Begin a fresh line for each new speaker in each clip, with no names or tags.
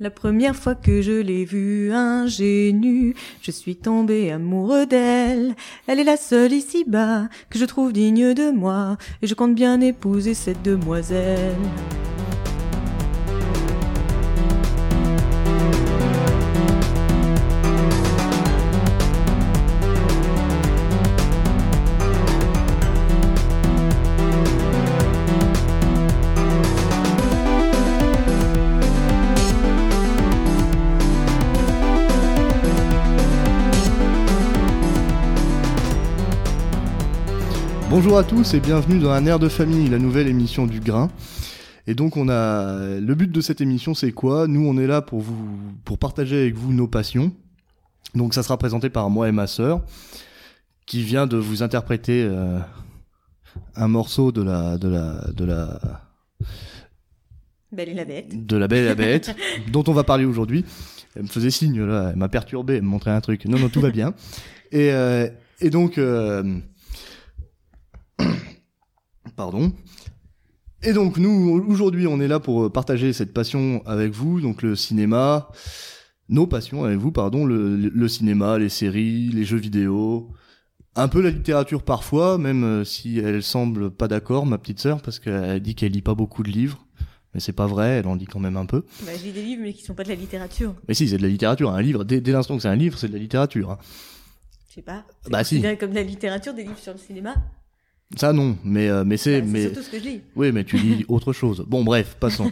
La première fois que je l'ai vue ingénue, je suis tombé amoureux d'elle. Elle est la seule ici-bas que je trouve digne de moi, et je compte bien épouser cette demoiselle.
Bonjour à tous et bienvenue dans un air de famille, la nouvelle émission du grain. Et donc on a le but de cette émission c'est quoi? Nous on est là pour vous pour partager avec vous nos passions. Donc ça sera présenté par moi et ma sœur qui vient de vous interpréter euh, un morceau de la de la de la
Belle et la bête.
de la Belle et la Bête dont on va parler aujourd'hui. Elle me faisait signe là, elle m'a perturbé, elle me montrait un truc. Non non tout va bien. Et euh, et donc euh, Pardon. Et donc nous, aujourd'hui, on est là pour partager cette passion avec vous, donc le cinéma, nos passions avec vous, pardon, le, le cinéma, les séries, les jeux vidéo, un peu la littérature parfois, même euh, si elle semble pas d'accord, ma petite sœur, parce qu'elle dit qu'elle lit pas beaucoup de livres. Mais c'est pas vrai, elle en dit quand même un peu.
Bah, je lis des livres, mais qui sont pas de la littérature.
Mais si, c'est de la littérature. Un livre, dès, dès l'instant que c'est un livre, c'est de la littérature. hein.
Je sais pas.
Bah, si.
comme de la littérature, des livres sur le cinéma?
Ça non, mais euh, mais c'est
Bah, c'est
mais
surtout ce que je lis.
Oui, mais tu lis autre chose. Bon, bref, passons.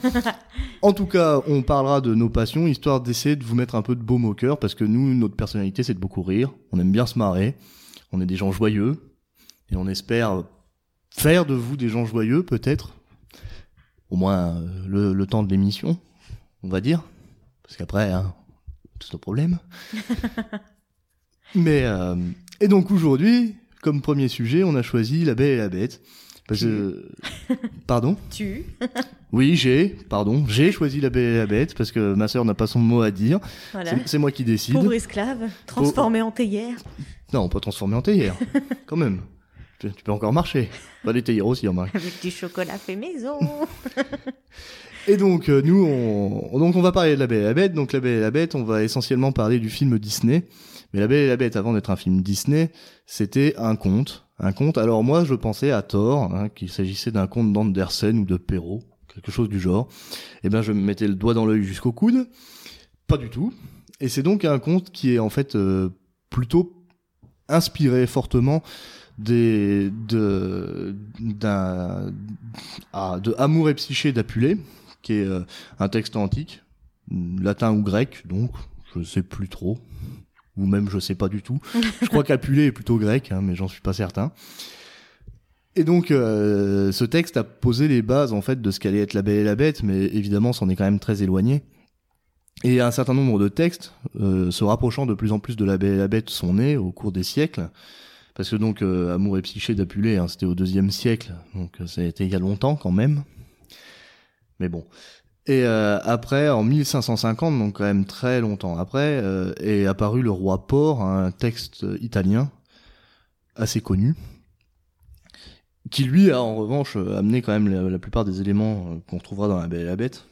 En tout cas, on parlera de nos passions, histoire d'essayer de vous mettre un peu de baume au cœur, parce que nous, notre personnalité, c'est de beaucoup rire. On aime bien se marrer. On est des gens joyeux. Et on espère faire de vous des gens joyeux, peut-être. Au moins, euh, le, le temps de l'émission, on va dire. Parce qu'après, hein, c'est le problème. mais, euh, et donc aujourd'hui, comme premier sujet, on a choisi La Belle et la Bête. Parce que... Pardon
Tu.
oui, j'ai, pardon, j'ai choisi la Belle et la Bête parce que ma sœur n'a pas son mot à dire.
Voilà.
C'est- moi qui décide.
Pauvre esclave, transformé en théière.
Non, pas transformé en théière, quand même. Tu, tu peux encore marcher. Pas des théières aussi, remarque.
Avec du chocolat fait maison.
Et donc, euh, nous, on, donc on va parler de la Belle et la Bête. Donc, la Belle et la Bête, on va essentiellement parler du film Disney. Mais la Belle et la Bête, avant d'être un film Disney, c'était un conte. Un conte. Alors moi, je pensais à tort hein, qu'il s'agissait d'un conte d'Andersen ou de Perrault, quelque chose du genre. Eh bien, je me mettais le doigt dans l'œil jusqu'au coude. Pas du tout. Et c'est donc un conte qui est en fait euh, plutôt inspiré fortement des de d'un ah, Amour et psyché d'Apulée, qui est euh, un texte antique, latin ou grec, donc je sais plus trop, ou même je sais pas du tout. je crois qu'Apulée est plutôt grec, hein, mais j'en suis pas certain. Et donc, euh, ce texte a posé les bases en fait de ce qu'allait être La Belle et la Bête, mais évidemment, c'en est quand même très éloigné. Et un certain nombre de textes, euh, se rapprochant de plus en plus de La Belle et la Bête, sont nés au cours des siècles. Parce que donc, euh, Amour et Psyché d'Apulée, hein, c'était au deuxième siècle, donc ça a été il y a longtemps quand même. Mais bon. Et euh, après, en 1550, donc quand même très longtemps après, euh, est apparu le roi Port, un texte italien assez connu, qui lui a en revanche amené quand même la, la plupart des éléments euh, qu'on retrouvera dans La Belle et la Bête.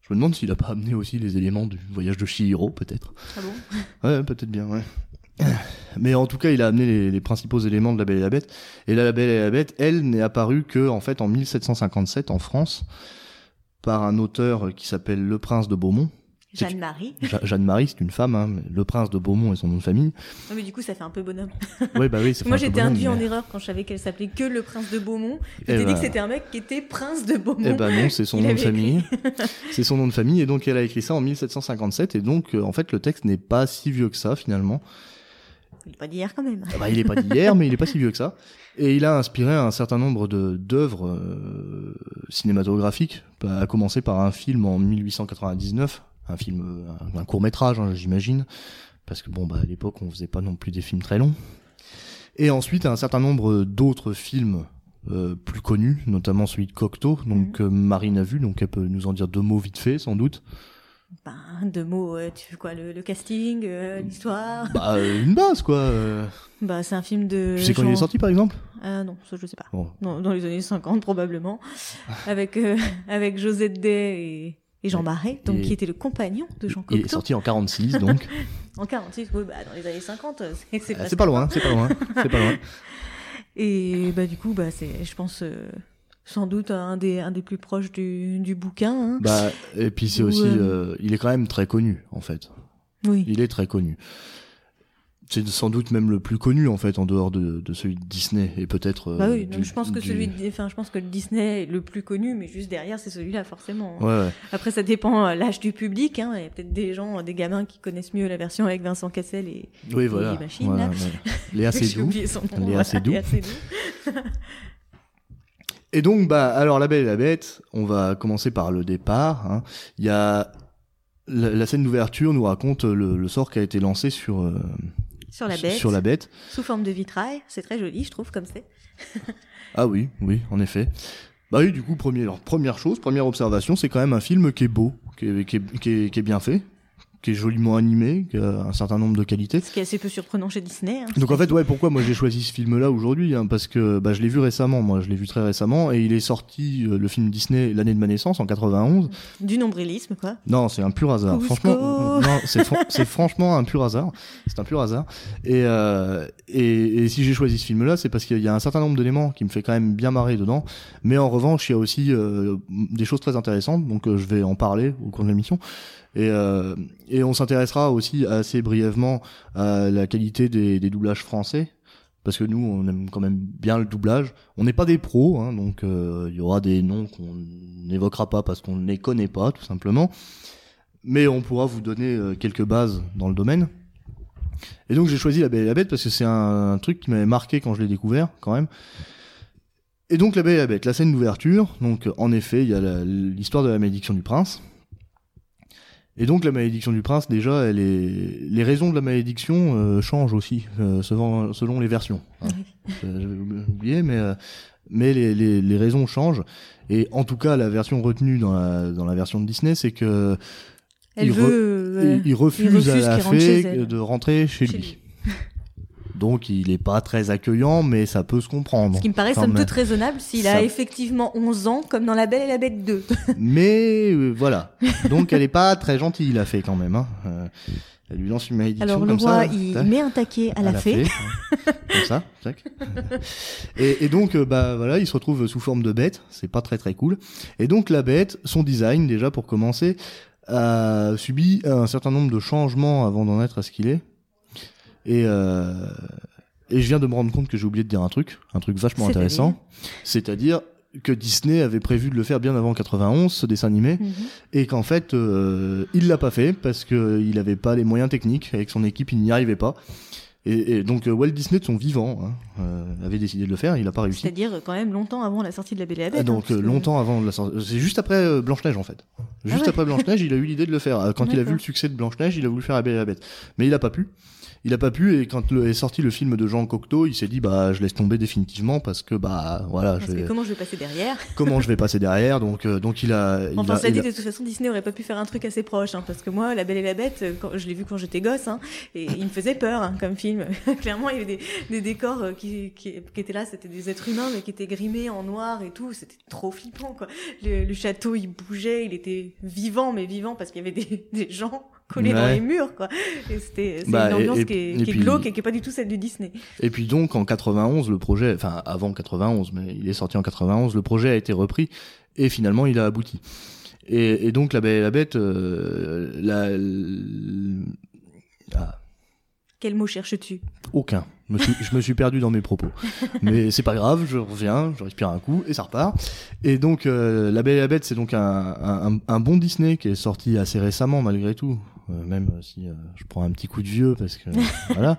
Je me demande s'il a pas amené aussi les éléments du voyage de Chihiro, peut-être.
Ah bon?
Ouais, peut-être bien, ouais. Mais en tout cas, il a amené les, les principaux éléments de La Belle et la Bête. Et là, La Belle et la Bête, elle, n'est apparue que, en fait, en 1757 en France, par un auteur qui s'appelle Le Prince de Beaumont.
Jeanne-Marie.
Jeanne-Marie, c'est une femme, hein, Le Prince de Beaumont est son nom de famille.
Non, mais du coup, ça fait un peu bonhomme.
Ouais, bah oui, c'est
Moi,
fait
j'étais induit en erreur quand je savais qu'elle s'appelait que le prince de Beaumont. Je
Eh
t'ai dit que c'était un mec qui était prince de Beaumont.
Eh ben non, c'est son
Il
nom de famille. c'est son nom de famille et donc elle a écrit ça en 1757 et donc euh, en fait le texte n'est pas si vieux que ça finalement.
Il est pas d'hier quand même.
Ah bah, il est pas d'hier mais il est pas si vieux que ça et il a inspiré un certain nombre d'œuvres euh, cinématographiques, Bah, à commencer par un film en 1899, un film euh, un, court métrage j'imagine parce que bon bah à l'époque on faisait pas non plus des films très longs. Et ensuite un certain nombre d'autres films euh, plus connus, notamment celui de Cocteau, donc euh, Marine a vu, donc elle peut nous en dire deux mots vite fait, sans doute.
Ben, deux mots, euh, tu veux quoi, le, le casting, euh, l'histoire
Bah, euh, une base, quoi.
Bah, c'est un film de.
Tu sais quand il est sorti, par exemple?
Non, ça je sais pas.
Bon.
Dans les années 50 probablement. avec, avec Josette Day et, et Jean Marais, donc
et-
qui était le compagnon de Jean
Il est
Cocteau.
sorti en 46, donc.
En 46, oui, bah, dans les années 50, euh, c'est c'est
Ah, c'est pas loin, c'est pas loin, c'est pas loin.
Et bah du coup, bah c'est, je pense, sans doute un des, un des plus proches du, du bouquin. hein.
Bah, et puis c'est aussi,
euh,
euh, il est quand même très connu, en fait.
Oui.
Il est très connu. C'est sans doute même le plus connu, en fait, en dehors de, de celui de Disney, et peut-être. euh,
Bah oui,
du-
je pense que
du-
celui, de- enfin, je pense que le Disney est le plus connu, mais juste derrière, c'est celui-là forcément.
Ouais, ouais.
Après, ça dépend l'âge du public. Hein. Il y a peut-être des gens, des gamins qui connaissent mieux la version avec Vincent Cassel et
Oui, voilà.
les machines,
Voilà,
là.
Léa Seydoux. Léa Seydoux. Et donc, bah, alors, La Belle et la Bête, on va commencer par le départ. hein. Il y a la, la scène d'ouverture nous raconte le, le sort qui a été lancé sur euh,
Sur la bête,
sur la bête.
sous forme de vitrail. C'est très joli, je trouve, comme c'est.
Ah oui, oui, en effet. Bah oui, du coup, première chose, première observation, c'est quand même un film qui est beau, qui est, qui est, qui est, qui est bien fait, qui est joliment animé, qui a un certain nombre de qualités.
Ce qui est assez peu surprenant chez Disney. hein.
Donc en fait, ouais, pourquoi moi j'ai choisi ce film-là aujourd'hui hein, Parce que bah, je l'ai vu récemment, moi je l'ai vu très récemment, et il est sorti, euh, le film Disney, l'année de ma naissance, en 91.
Du nombrilisme, quoi.
Non, c'est un pur hasard. Franchement, non, c'est fran- c'est franchement un pur hasard. C'est un pur hasard. Et, euh, et, et si j'ai choisi ce film-là, c'est parce qu'il y a un certain nombre d'éléments qui me fait quand même bien marrer dedans. Mais en revanche, il y a aussi euh, des choses très intéressantes. Donc, je vais en parler au cours de l'émission. Et, euh, et on s'intéressera aussi assez brièvement à la qualité des, doublages français. Parce que nous, on aime quand même bien le doublage. On n'est pas des pros, hein, donc euh, il y aura des noms qu'on n'évoquera pas parce qu'on ne les connaît pas, tout simplement. Mais on pourra vous donner euh, quelques bases dans le domaine. Et donc j'ai choisi La Belle et la Bête parce que c'est un, truc qui m'avait marqué quand je l'ai découvert, quand même. Et donc La Belle et la Bête, la scène d'ouverture. Donc en effet, il y a l'histoire de la malédiction du prince. Et donc la malédiction du prince, déjà, elle est... les raisons de la malédiction euh, changent aussi euh, selon, selon les versions. hein. Euh, J'avais oublié, mais euh, mais les, les, les raisons changent. Et en tout cas, la version retenue dans la, dans la version de Disney, c'est que
Elle
il,
veut. euh,
il, il refuse,
refuse
à la fée de rentrer chez,
Chez
lui.
lui.
Donc il est pas très accueillant, mais ça peut se comprendre.
Ce qui me paraît somme toute raisonnable s'il
Ça-
a effectivement 11 ans, comme dans La Belle et la Bête 2.
Mais euh, voilà. Donc elle est pas très gentille la fée quand même. Hein. Euh, elle lui lance une malédiction
Alors le
comme
roi,
ça.
il met un taquet à la, fée.
hein. comme ça. tac. Et, et donc euh, bah voilà, il se retrouve sous forme de bête. C'est pas très très cool. Et donc la bête, son design déjà pour commencer, a subi un certain nombre de changements avant d'en être à ce qu'il est. Et euh, et je viens de me rendre compte que j'ai oublié de dire un truc, un truc vachement intéressant, c'est-à-dire que Disney avait prévu de le faire bien avant 91, ce dessin animé,
Mhm.
et qu'en fait, euh, il l'a pas fait parce que il avait pas les moyens techniques avec son équipe, il n'y arrivait pas. Et, et donc euh, Walt Disney de son vivant hein, euh, avait décidé de le faire, il a pas réussi.
C'est-à-dire quand même longtemps avant la sortie de La Belle et la Bête.
Ah,
hein,
donc
que-
longtemps avant la sortie, c'est juste après Blanche Neige en fait. Juste
ouais.
après Blanche Neige, il a eu l'idée de le faire. Quand il a vu le succès de Blanche Neige, il a voulu faire La Belle et la Bête, mais il a pas pu. Il a pas pu et quand le, est sorti le film de Jean Cocteau, il s'est dit bah je laisse tomber définitivement parce que bah voilà,
Parce
je
que
vais-
comment je vais passer derrière
comment je vais passer derrière donc euh, donc il a il
Enfin,
a-
ça dit
a-
de toute façon, Disney aurait pas pu faire un truc assez proche, hein, parce que moi, La Belle et la Bête, euh, quand, je l'ai vu quand j'étais gosse, hein, et il me faisait peur hein, comme film. Clairement, il y avait des, des décors euh, qui, qui, qui étaient là, c'était des êtres humains, mais qui étaient grimés en noir et tout. C'était trop flippant, quoi. Le, le château, il bougeait, il était vivant, mais vivant parce qu'il y avait des, des gens collés dans
Ouais.
les murs, quoi. Et c'était c'est
Bah,
une ambiance
et-
qui est,
et
qui est
puis-
glauque et qui est pas du tout celle du Disney.
Et puis donc en 91 le projet, enfin avant 91, mais il est sorti en 91, le projet a été repris et finalement il a abouti. Et, donc la Belle et la Bête, euh, la, ah,
Quel mot cherches-tu?
Aucun. Je me, suis, je me suis perdu dans mes propos. Mais c'est pas grave, je reviens, je respire un coup et ça repart. Et donc euh, La Belle et la Bête, c'est donc un, un, un bon Disney qui est sorti assez récemment malgré tout. Euh, même si euh, je prends un petit coup de vieux parce que voilà.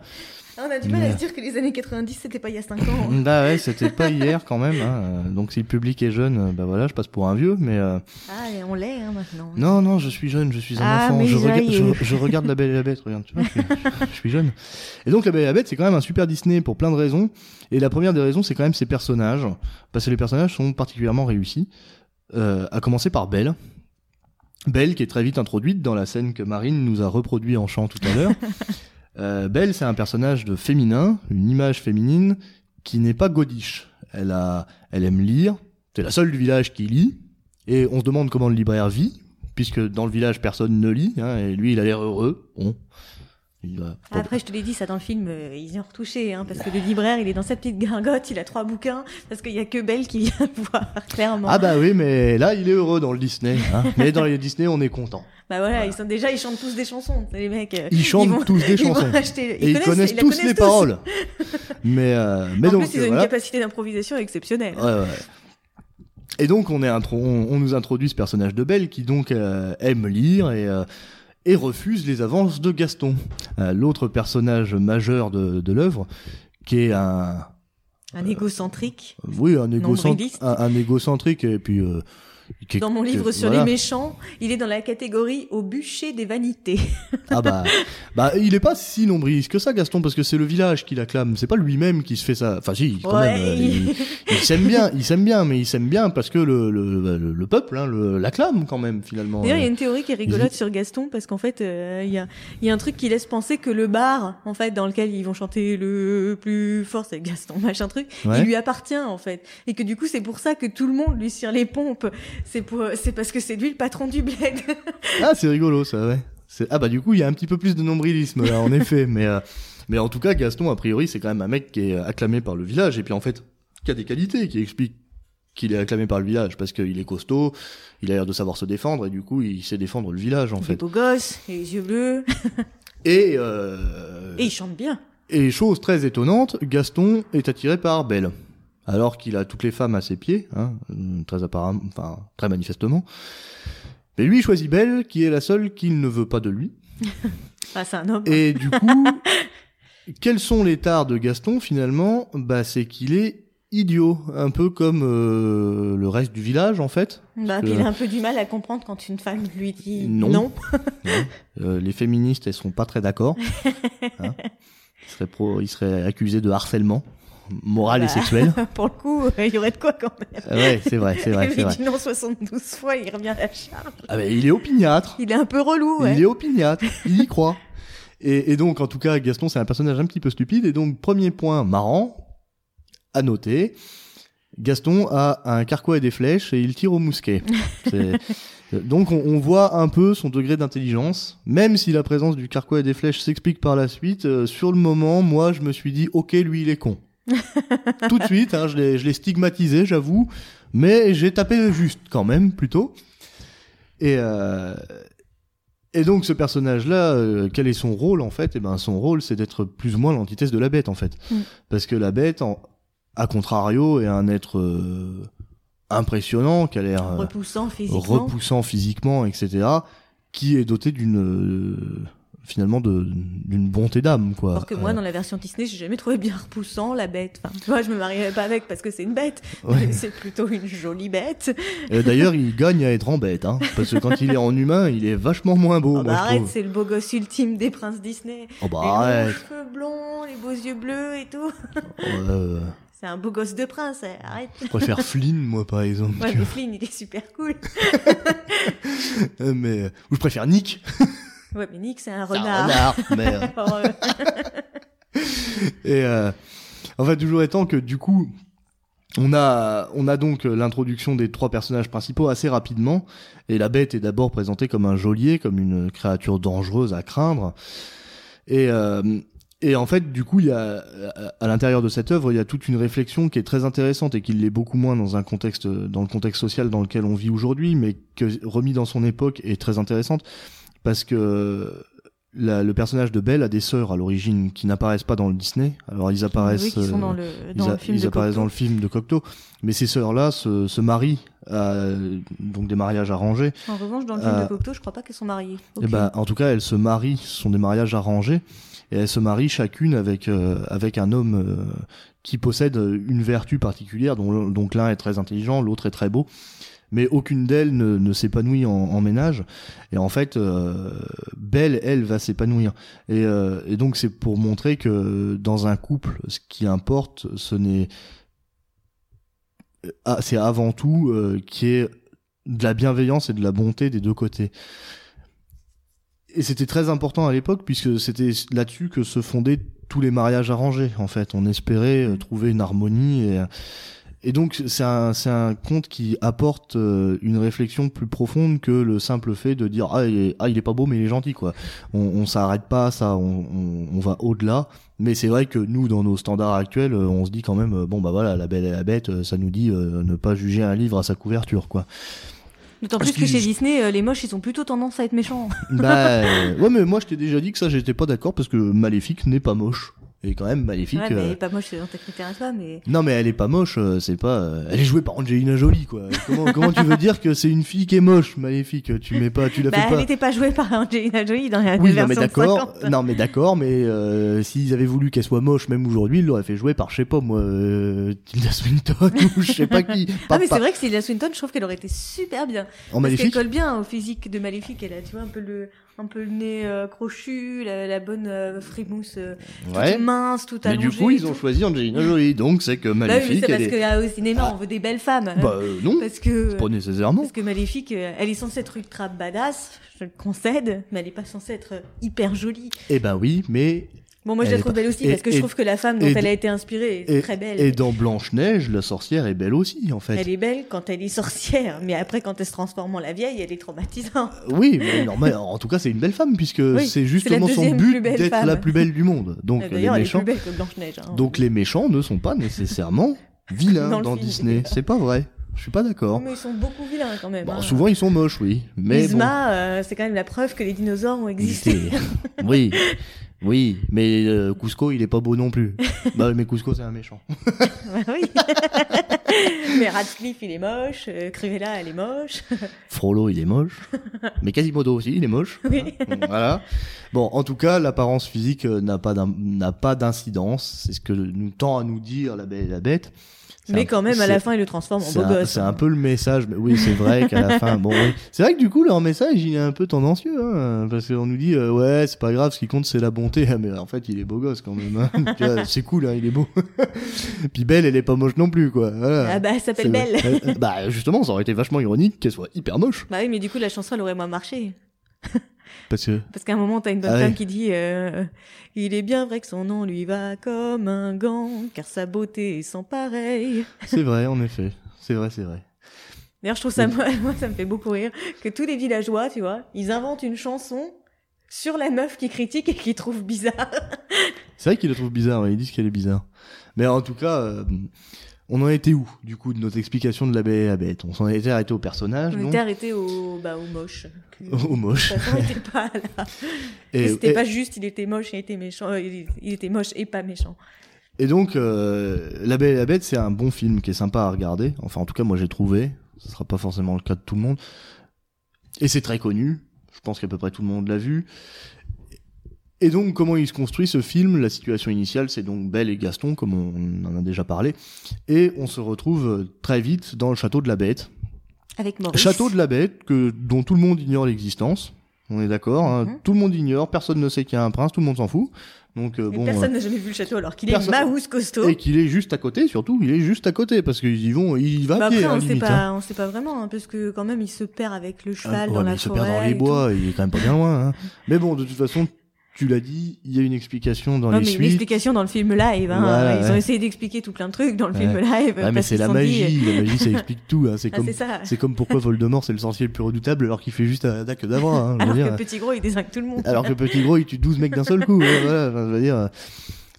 Ah, On a du mal à se dire que les années 90, c'était pas il y a 5 ans. hein.
Bah ouais, c'était pas hier quand même. Hein. Donc si le public est jeune, bah voilà, je passe pour un vieux. Mais euh,
Ah, et on l'est hein, maintenant.
non, non, je suis jeune, je suis un
Ah,
enfant.
mais
Je, rega- je, je regarde La Belle et la Bête. Regarde, tu vois, je suis, je suis jeune. Et donc La Belle et la Bête, c'est quand même un super Disney pour plein de raisons. Et la première des raisons, c'est quand même ses personnages, parce que les personnages sont particulièrement réussis. Euh, à commencer par Belle. Belle qui est très vite introduite dans la scène que Marine nous a reproduit en chant tout à l'heure. Euh, Belle, c'est un personnage de féminin, une image féminine qui n'est pas godiche. Elle a, elle aime lire. C'est la seule du village qui lit. Et on se demande comment le libraire vit, puisque dans le village personne ne lit, hein, et lui il a l'air heureux. Bon, il va-
Après, je te l'ai dit, ça dans le film, euh, ils y ont retouché, hein, parce que le libraire, il est dans sa petite gargote, il a trois bouquins, parce qu'il y a que Belle qui vient le voir, clairement.
Ah bah oui, mais là il est heureux dans le Disney. Hein. mais dans les Disney on est content.
Bah voilà, ils sont déjà, ils chantent tous des chansons, les mecs. euh,
Ils chantent
vont-
tous des
ils
chansons.
acheter-
Et ils connaissent tous les paroles. mais euh, mais
en
donc
plus, ils ont
euh,
une capacité d'improvisation exceptionnelle.
Ouais, ouais. Et donc on, est intro- on, on nous introduit ce personnage de Belle qui donc euh, aime lire et, et refuse les avances de Gaston, Euh, l'autre personnage majeur de, de l'œuvre, qui est un
Un égocentrique.
oui un, égocent-
Nombriliste.
un, un égocentrique et puis euh,
Dans mon livre sur
voilà.
les méchants, il est dans la catégorie au bûcher des vanités.
Ah bah, bah il est pas si nombriliste que ça Gaston parce que c'est le village qui l'acclame, c'est pas lui-même qui se fait ça. Enfin si, quand
Ouais,
même, euh,
il-
s'aime bien, il s'aime bien, mais il s'aime bien parce que le le, le, le peuple hein, l'acclame quand même finalement.
D'ailleurs, il y a une théorie qui est rigolote sur Gaston parce qu'en fait, euh, il y, a, y a un truc qui laisse penser que le bar, en fait, dans lequel ils vont chanter le plus fort, c'est Gaston, machin truc,
Ouais.
il lui appartient en fait, et que du coup, c'est pour ça que tout le monde lui cire les pompes. C'est pour, c'est parce que c'est lui le patron du bled.
Ah, c'est rigolo ça, ouais. Ah bah du coup, il y a un petit peu plus de nombrilisme là, en effet. Mais, euh, mais en tout cas, Gaston, a priori, c'est quand même un mec qui est acclamé par le village et puis en fait, qui a des qualités, qui explique qu'il est acclamé par le village parce qu'il est costaud, il a l'air de savoir se défendre et du coup, il sait défendre le village en
Il est
fait.
beau gosse, il a les yeux bleus,
Et euh,
et il chante bien.
et chose très étonnante, Gaston est attiré par Belle. Alors qu'il a toutes les femmes à ses pieds, hein, euh, très apparemment, enfin très manifestement. Mais lui il choisit Belle, qui est la seule qu'il ne veut pas de lui.
Enfin, c'est un homme.
Et du coup, quels sont les tares de Gaston finalement? Bah, c'est qu'il est idiot, un peu comme euh, le reste du village en fait.
Bah,
que-
il a un peu du mal à comprendre quand une femme lui dit
Non.
non.
Euh, les féministes, elles sont pas très d'accord. Hein ils, seraient pro, ils seraient accusés de harcèlement moral et
Bah.
sexuel.
Pour le coup, euh, il y aurait de quoi quand même.
Euh, ouais, c'est vrai, c'est vrai,
il dit non 72 fois, il revient à la charge.
Ah, mais il est opiniâtre.
Il est un peu relou, ouais.
Il est opiniâtre. il y croit. Et, et donc, en tout cas, Gaston, c'est un personnage un petit peu stupide. Et donc, premier point marrant à noter. Gaston a un carquois et des flèches et il tire au mousquet. Donc on, on voit un peu son degré d'intelligence, même si la présence du carquois et des flèches s'explique par la suite. euh, sur le moment, moi, je me suis dit, ok, lui, il est con. Tout de suite, hein, je l'ai je l'ai stigmatisé, j'avoue, mais j'ai tapé juste quand même, plutôt. Et, euh, et donc ce personnage-là, euh, quel est son rôle en fait? Eh ben, son rôle, c'est d'être plus ou moins l'antithèse de la bête en fait,
Mm.
parce que la bête, en, à contrario, est un être euh, impressionnant, qui a l'air
Repoussant physiquement.
repoussant physiquement, etc., qui est doté d'une finalement de d'une bonté d'âme, quoi.
Alors que moi,
Euh,
dans la version Disney, j'ai jamais trouvé bien repoussant la bête. Enfin, tu vois, je me marierais pas avec parce que c'est une bête.
ouais.
C'est plutôt une jolie bête.
Euh, D'ailleurs, il gagne à être en bête, hein, parce que quand il est en humain, il est vachement moins beau.
Oh,
moi,
bah arrête, c'est le beau gosse ultime des princes Disney.
Oh bah
les longs
arrête.
cheveux blonds, les beaux yeux bleus et tout.
Euh,
C'est un beau gosse de prince, hein, arrête.
je préfère Flynn, moi, par exemple.
Ouais, mais Flynn, il est super cool.
Euh, mais ou je préfère Nick.
Ouais, mais Nick, c'est un renard.
renard, mais euh,
euh,
et euh, en fait toujours étant que du coup on a on a donc l'introduction des trois personnages principaux assez rapidement. Et la bête est d'abord présentée comme un geôlier, comme une créature dangereuse à craindre. Et euh, et en fait, du coup, il y a à l'intérieur de cette œuvre, il y a toute une réflexion qui est très intéressante et qui l'est beaucoup moins dans un contexte, dans le contexte social dans lequel on vit aujourd'hui, mais que remis dans son époque est très intéressante parce que la- le personnage de Belle a des sœurs à l'origine qui n'apparaissent pas dans le Disney. Alors ils apparaissent,
oui,
euh,
dans le,
ils,
dans
a-
le film
ils
de
apparaissent
Cocteau.
dans le film de Cocteau, mais ces sœurs-là se, se marient, à, donc des mariages arrangés.
En revanche, dans le film
Euh,
de Cocteau, je crois pas qu'elles sont mariées.
Et
Aucune.
ben, en tout cas, elles se marient, ce sont des mariages arrangés, et elles se marient chacune avec euh, avec un homme euh, qui possède une vertu particulière, dont donc l'un est très intelligent, l'autre est très beau, mais aucune d'elles ne, s'épanouit en, ménage. Et en fait, euh, Belle, elle, va s'épanouir. Et, euh, et donc, c'est pour montrer que dans un couple, ce qui importe, ce n'est ah, c'est avant tout euh, qui est de la bienveillance et de la bonté des deux côtés. Et c'était très important à l'époque puisque c'était là-dessus que se fondaient tous les mariages arrangés. En fait, on espérait euh, trouver une harmonie et, Et donc c'est un c'est un conte qui apporte euh, une réflexion plus profonde que le simple fait de dire ah il est, ah, il est pas beau mais il est gentil quoi. On, on s'arrête pas à ça, on, on, on va au-delà. Mais c'est vrai que nous dans nos standards actuels, euh, on se dit quand même euh, bon bah voilà la belle et la bête, ça nous dit euh, ne pas juger un livre à sa couverture quoi.
D'autant plus que chez Disney, euh, les moches, ils ont plutôt tendance à être méchants.
bah ouais mais moi je t'ai déjà dit que ça j'étais pas d'accord parce que Maléfique n'est pas moche. Quand même Maléfique.
Ouais,
euh,
pas moche, dans tes critères à toi, mais.
Non mais elle est pas moche, euh, c'est pas. euh, Elle est jouée par Angelina Jolie quoi. Comment, comment tu veux dire que c'est une fille qui est moche, maléfique Tu mets pas, tu la
Bah,
fais
elle
pas.
n'était pas jouée par Angelina Jolie dans la
Oui, non mais d'accord.
50.
Non mais d'accord, mais euh, s'ils avaient voulu qu'elle soit moche même aujourd'hui, ils l'auraient fait jouer par je sais pas moi, euh, Tilda Swinton ou je sais pas qui.
Ah mais
pas-
c'est vrai que Tilda Swinton, je trouve qu'elle aurait été super bien.
En
Parce
maléfique.
colle bien au physique de Maléfique. Elle a, tu vois, un peu le, un peu le nez euh, crochu, la, la bonne euh, frimousse euh,
Ouais.
toute mince,
Mais
allongée.
du coup, ils ont
tout.
choisi Angelina Jolie, donc c'est que
Bah oui, mais
maléfique.
c'est parce qu'au cinéma,
Ah.
on veut des belles femmes.
Bah euh, non,
parce que,
pas nécessairement.
parce que Maléfique, elle est censée être ultra badass, je le concède, mais elle est pas censée être hyper jolie.
Eh ben oui, mais
Bon, moi je la trouve belle aussi,
et-
parce que je trouve que la femme dont elle a été inspirée est
et,
très belle.
et dans Blanche Neige, la sorcière est belle aussi en fait.
Elle est belle quand elle est sorcière, mais après quand elle se transforme en la vieille, elle est traumatisante.
Oui, mais. En tout cas, c'est une belle femme puisque
Oui,
c'est justement son but d'être la plus belle du monde. Donc les
elle est
méchants,
plus belle que Blanche-Neige. hein.
donc les méchants ne sont pas nécessairement vilains
Dans.
Disney. C'est pas vrai. Je suis pas d'accord.
Mais ils sont beaucoup vilains quand même.
Bon,
hein.
souvent ils sont moches, oui. Mais
Isma, euh, c'est quand même la preuve que les dinosaures ont
bon,
existé.
oui, oui. Mais euh, Cusco, il est pas beau non plus. bah, mais Cusco, c'est un méchant.
Ouais, oui. mais Radcliffe, il est moche. euh, Crivella, elle est moche.
Frollo, il est moche. Mais Quasimodo aussi, il est moche.
Oui.
Hein, voilà. Bon, en tout cas, l'apparence physique euh, n'a pas d'im- n'a pas d'incidence. C'est ce que nous tend à nous dire la Belle et la Bête.
Mais quand même, à la fin, il le transforme en beau
un,
gosse.
c'est un peu le message, mais oui, c'est vrai qu'à la fin, bon, oui. c'est vrai que du coup, leur message, il est un peu tendancieux, hein, parce qu'on nous dit, euh, ouais, c'est pas grave, ce qui compte, c'est la bonté, mais en fait, il est beau gosse quand même, hein. C'est cool, hein, il est beau. Puis Belle, elle est pas moche non plus, quoi. Voilà.
Ah bah, elle s'appelle Belle.
Bah, justement, ça aurait été vachement ironique qu'elle soit hyper moche,
Bah oui, mais du coup, la chanson, elle aurait moins marché.
Parce que,
Parce qu'à un moment, t'as une bonne
Ah
femme
ouais.
qui dit euh, Il est bien vrai que son nom lui va comme un gant, car sa beauté est sans pareil.
c'est vrai, en effet. C'est vrai, c'est vrai.
D'ailleurs, je trouve ça, moi, ça me fait beaucoup rire que tous les villageois, tu vois, ils inventent une chanson sur la meuf qui critique et qui trouve bizarre.
C'est vrai qu'ils le trouvent bizarre, ouais, ils disent qu'elle est bizarre. Mais en tout cas, euh, on en était où, du coup, de notre explication de la Belle et la Bête? On s'en était arrêté au personnage,
On
non?
était arrêté au, bah, au moche.
Au moche.
De toute façon, il était pas là.
Et-
c'était
et-
pas juste, il était moche et il était méchant. euh, il, il était moche et pas méchant.
Et donc, euh, La Belle et la Bête, c'est un bon film qui est sympa à regarder. Enfin, en tout cas, moi, j'ai trouvé. Ce sera pas forcément le cas de tout le monde. Et c'est très connu. Je pense qu'à peu près tout le monde l'a vu. Et donc, comment il se construit ce film? La situation initiale, c'est donc Belle et Gaston, comme on en a déjà parlé. Et on se retrouve euh, très vite dans le château de la Bête.
Avec Maurice.
Château de la Bête, que, dont tout le monde ignore l'existence. On est d'accord, hein.
Mhm.
tout le monde ignore, personne ne sait qu'il y a un prince, tout le monde s'en fout. Donc euh, bon,
personne n'a jamais vu le château alors qu'il est maousse costaud.
et qu'il est juste à côté, surtout, il est juste à côté parce qu'ils y vont, il va
Bah
pied,
après,
hein,
on sait
limite, hein.
pas, on sait pas vraiment, hein, parce que quand même, il se perd avec le
Ah,
cheval
ouais,
dans la
il se
forêt.
perd dans les bois, il est quand même pas bien loin. Hein. Mais bon, de toute façon, tu l'as dit, il y a une explication dans.
Non,
les
mais une
suites.
explication dans le film live. Hein. Ils ont essayé d'expliquer tout plein de trucs dans le
Ouais.
film live.
Ouais, mais c'est la
dit,
magie, la magie ça explique tout. Hein. C'est
Ah,
comme,
c'est
comme pourquoi Voldemort c'est le sorcier le plus redoutable alors qu'il fait juste un attaque d'avant. Hein,
Alors
dire.
que Petit Gros, il désingue tout le monde.
Alors que Petit Gros il tue 12 mecs d'un seul coup. ouais, voilà, je veux dire,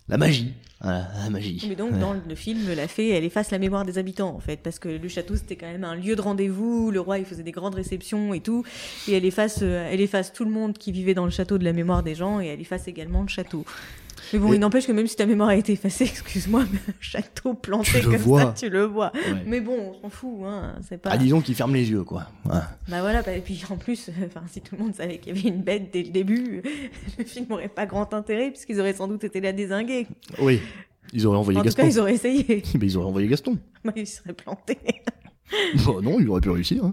la magie. Voilà.
Mais donc, dans le film, la fée, elle efface la mémoire des habitants, en fait, parce que le château, c'était quand même un lieu de rendez-vous, le roi, il faisait des grandes réceptions et tout, et elle efface, euh, elle efface tout le monde qui vivait dans le château de la mémoire des gens, et elle efface également le château. Mais bon,
Et-
il n'empêche que même si ta mémoire a été effacée, excuse-moi, château planté comme
vois.
ça, tu le vois.
Ouais.
Mais bon, on s'en fout, hein, c'est pas...
Ah, disons qu'il ferme les yeux, quoi. Ouais.
Bah voilà, bah, et puis en plus, enfin, si tout le monde savait qu'il y avait une bête dès le début, le film n'aurait pas grand intérêt, puisqu'ils auraient sans doute été là désingués.
Oui, ils auraient envoyé
En tout
Gaston.
cas, ils auraient essayé.
Mais ils auraient envoyé Gaston.
Bah, ils seraient plantés.
Bon, non, il aurait pu réussir. hein.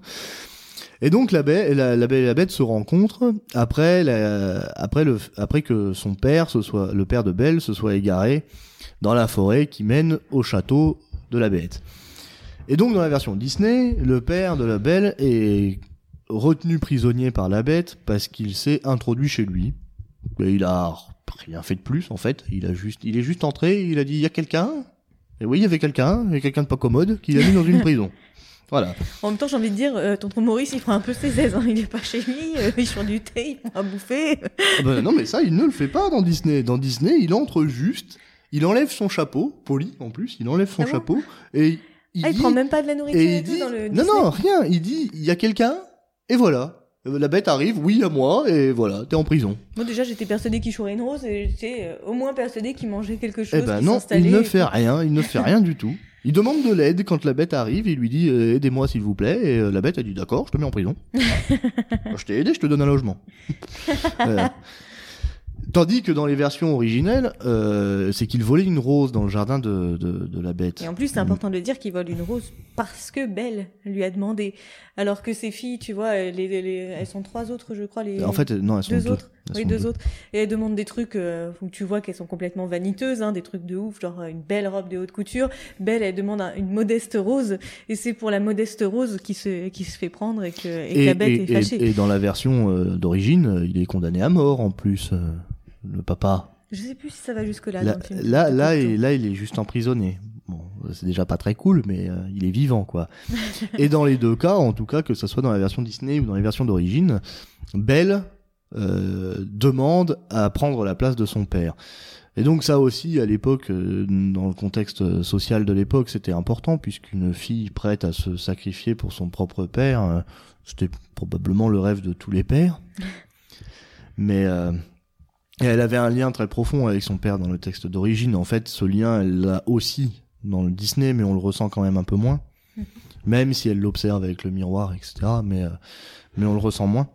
Et donc la bête, la, la bête et la bête se rencontrent après, la, après, le, après que son père, se soit, le père de Belle, se soit égaré dans la forêt qui mène au château de la bête. Et donc dans la version Disney, le père de la Belle est retenu prisonnier par la bête parce qu'il s'est introduit chez lui. Et il a rien fait de plus en fait. Il a juste, il est juste entré. Il a dit il y a quelqu'un? Et oui, il y avait quelqu'un, il y avait quelqu'un de pas commode, qui l'a mis dans une prison. Voilà.
En même temps, j'ai envie de dire, euh, tonton Maurice, il prend un peu ses aises. Hein. Il est pas chez lui, euh, il chante du thé, il prend à bouffer.
Ah bah non, mais ça, il ne le fait pas dans Disney. Dans Disney, il entre juste, il enlève son chapeau, poli en plus, il enlève son
Ah bon
chapeau, et il
ah, il
dit...
prend même pas de la nourriture
et
et,
il
tout
dit...
dans le
non,
Disney
non, rien. Il dit, il y a quelqu'un, et voilà. Euh, La bête arrive, oui, à moi, et voilà, t'es en prison.
Moi, déjà, j'étais persuadée qu'il chourait une rose et j'étais euh, au moins persuadée qu'il mangeait quelque chose.
Eh ben non, il ne fait rien, il ne fait rien du tout. Il demande de l'aide quand la bête arrive, il lui dit euh, aidez-moi s'il vous plaît, et euh, la bête a dit d'accord, je te mets en prison. je t'ai aidé, je te donne un logement. Voilà. Tandis que dans les versions originelles, euh, c'est qu'il volait une rose dans le jardin de, de, de la bête.
Et en plus, c'est important de dire qu'il vole une rose parce que Belle lui a demandé. Alors que ses filles, tu vois, les- les- elles sont trois autres, je crois. Les...
En fait, non, elles sont
deux,
deux.
autres.
Elles
oui,
sont
deux,
deux.
autres. Et elles demandent des trucs euh, où tu vois qu'elles sont complètement vaniteuses, hein, des trucs de ouf, genre euh, une belle robe de haute couture. Belle, elle demande un- une modeste rose, et c'est pour la modeste rose qui se, qui se fait prendre et que, et que la bête
et-
est fâchée.
et- dans la version euh, d'origine, euh, il est condamné à mort en plus, euh, le papa.
Je sais plus si ça va jusque-là.
Là,
dans le film.
là, là, là, il est juste emprisonné. Bon, c'est déjà pas très cool, mais euh, il est vivant, quoi. Et dans les deux cas, en tout cas, que ce soit dans la version Disney ou dans les versions d'origine, Belle euh, demande à prendre la place de son père. Et donc ça aussi, à l'époque, euh, dans le contexte social de l'époque, c'était important, puisqu'une fille prête à se sacrifier pour son propre père, c'était probablement le rêve de tous les pères. Mais euh, et elle avait un lien très profond avec son père dans le texte d'origine. En fait, ce lien, elle l'a aussi dans le Disney, mais on le ressent quand même un peu moins. Même si elle l'observe avec le miroir, etc. Mais, euh, mais on le ressent moins.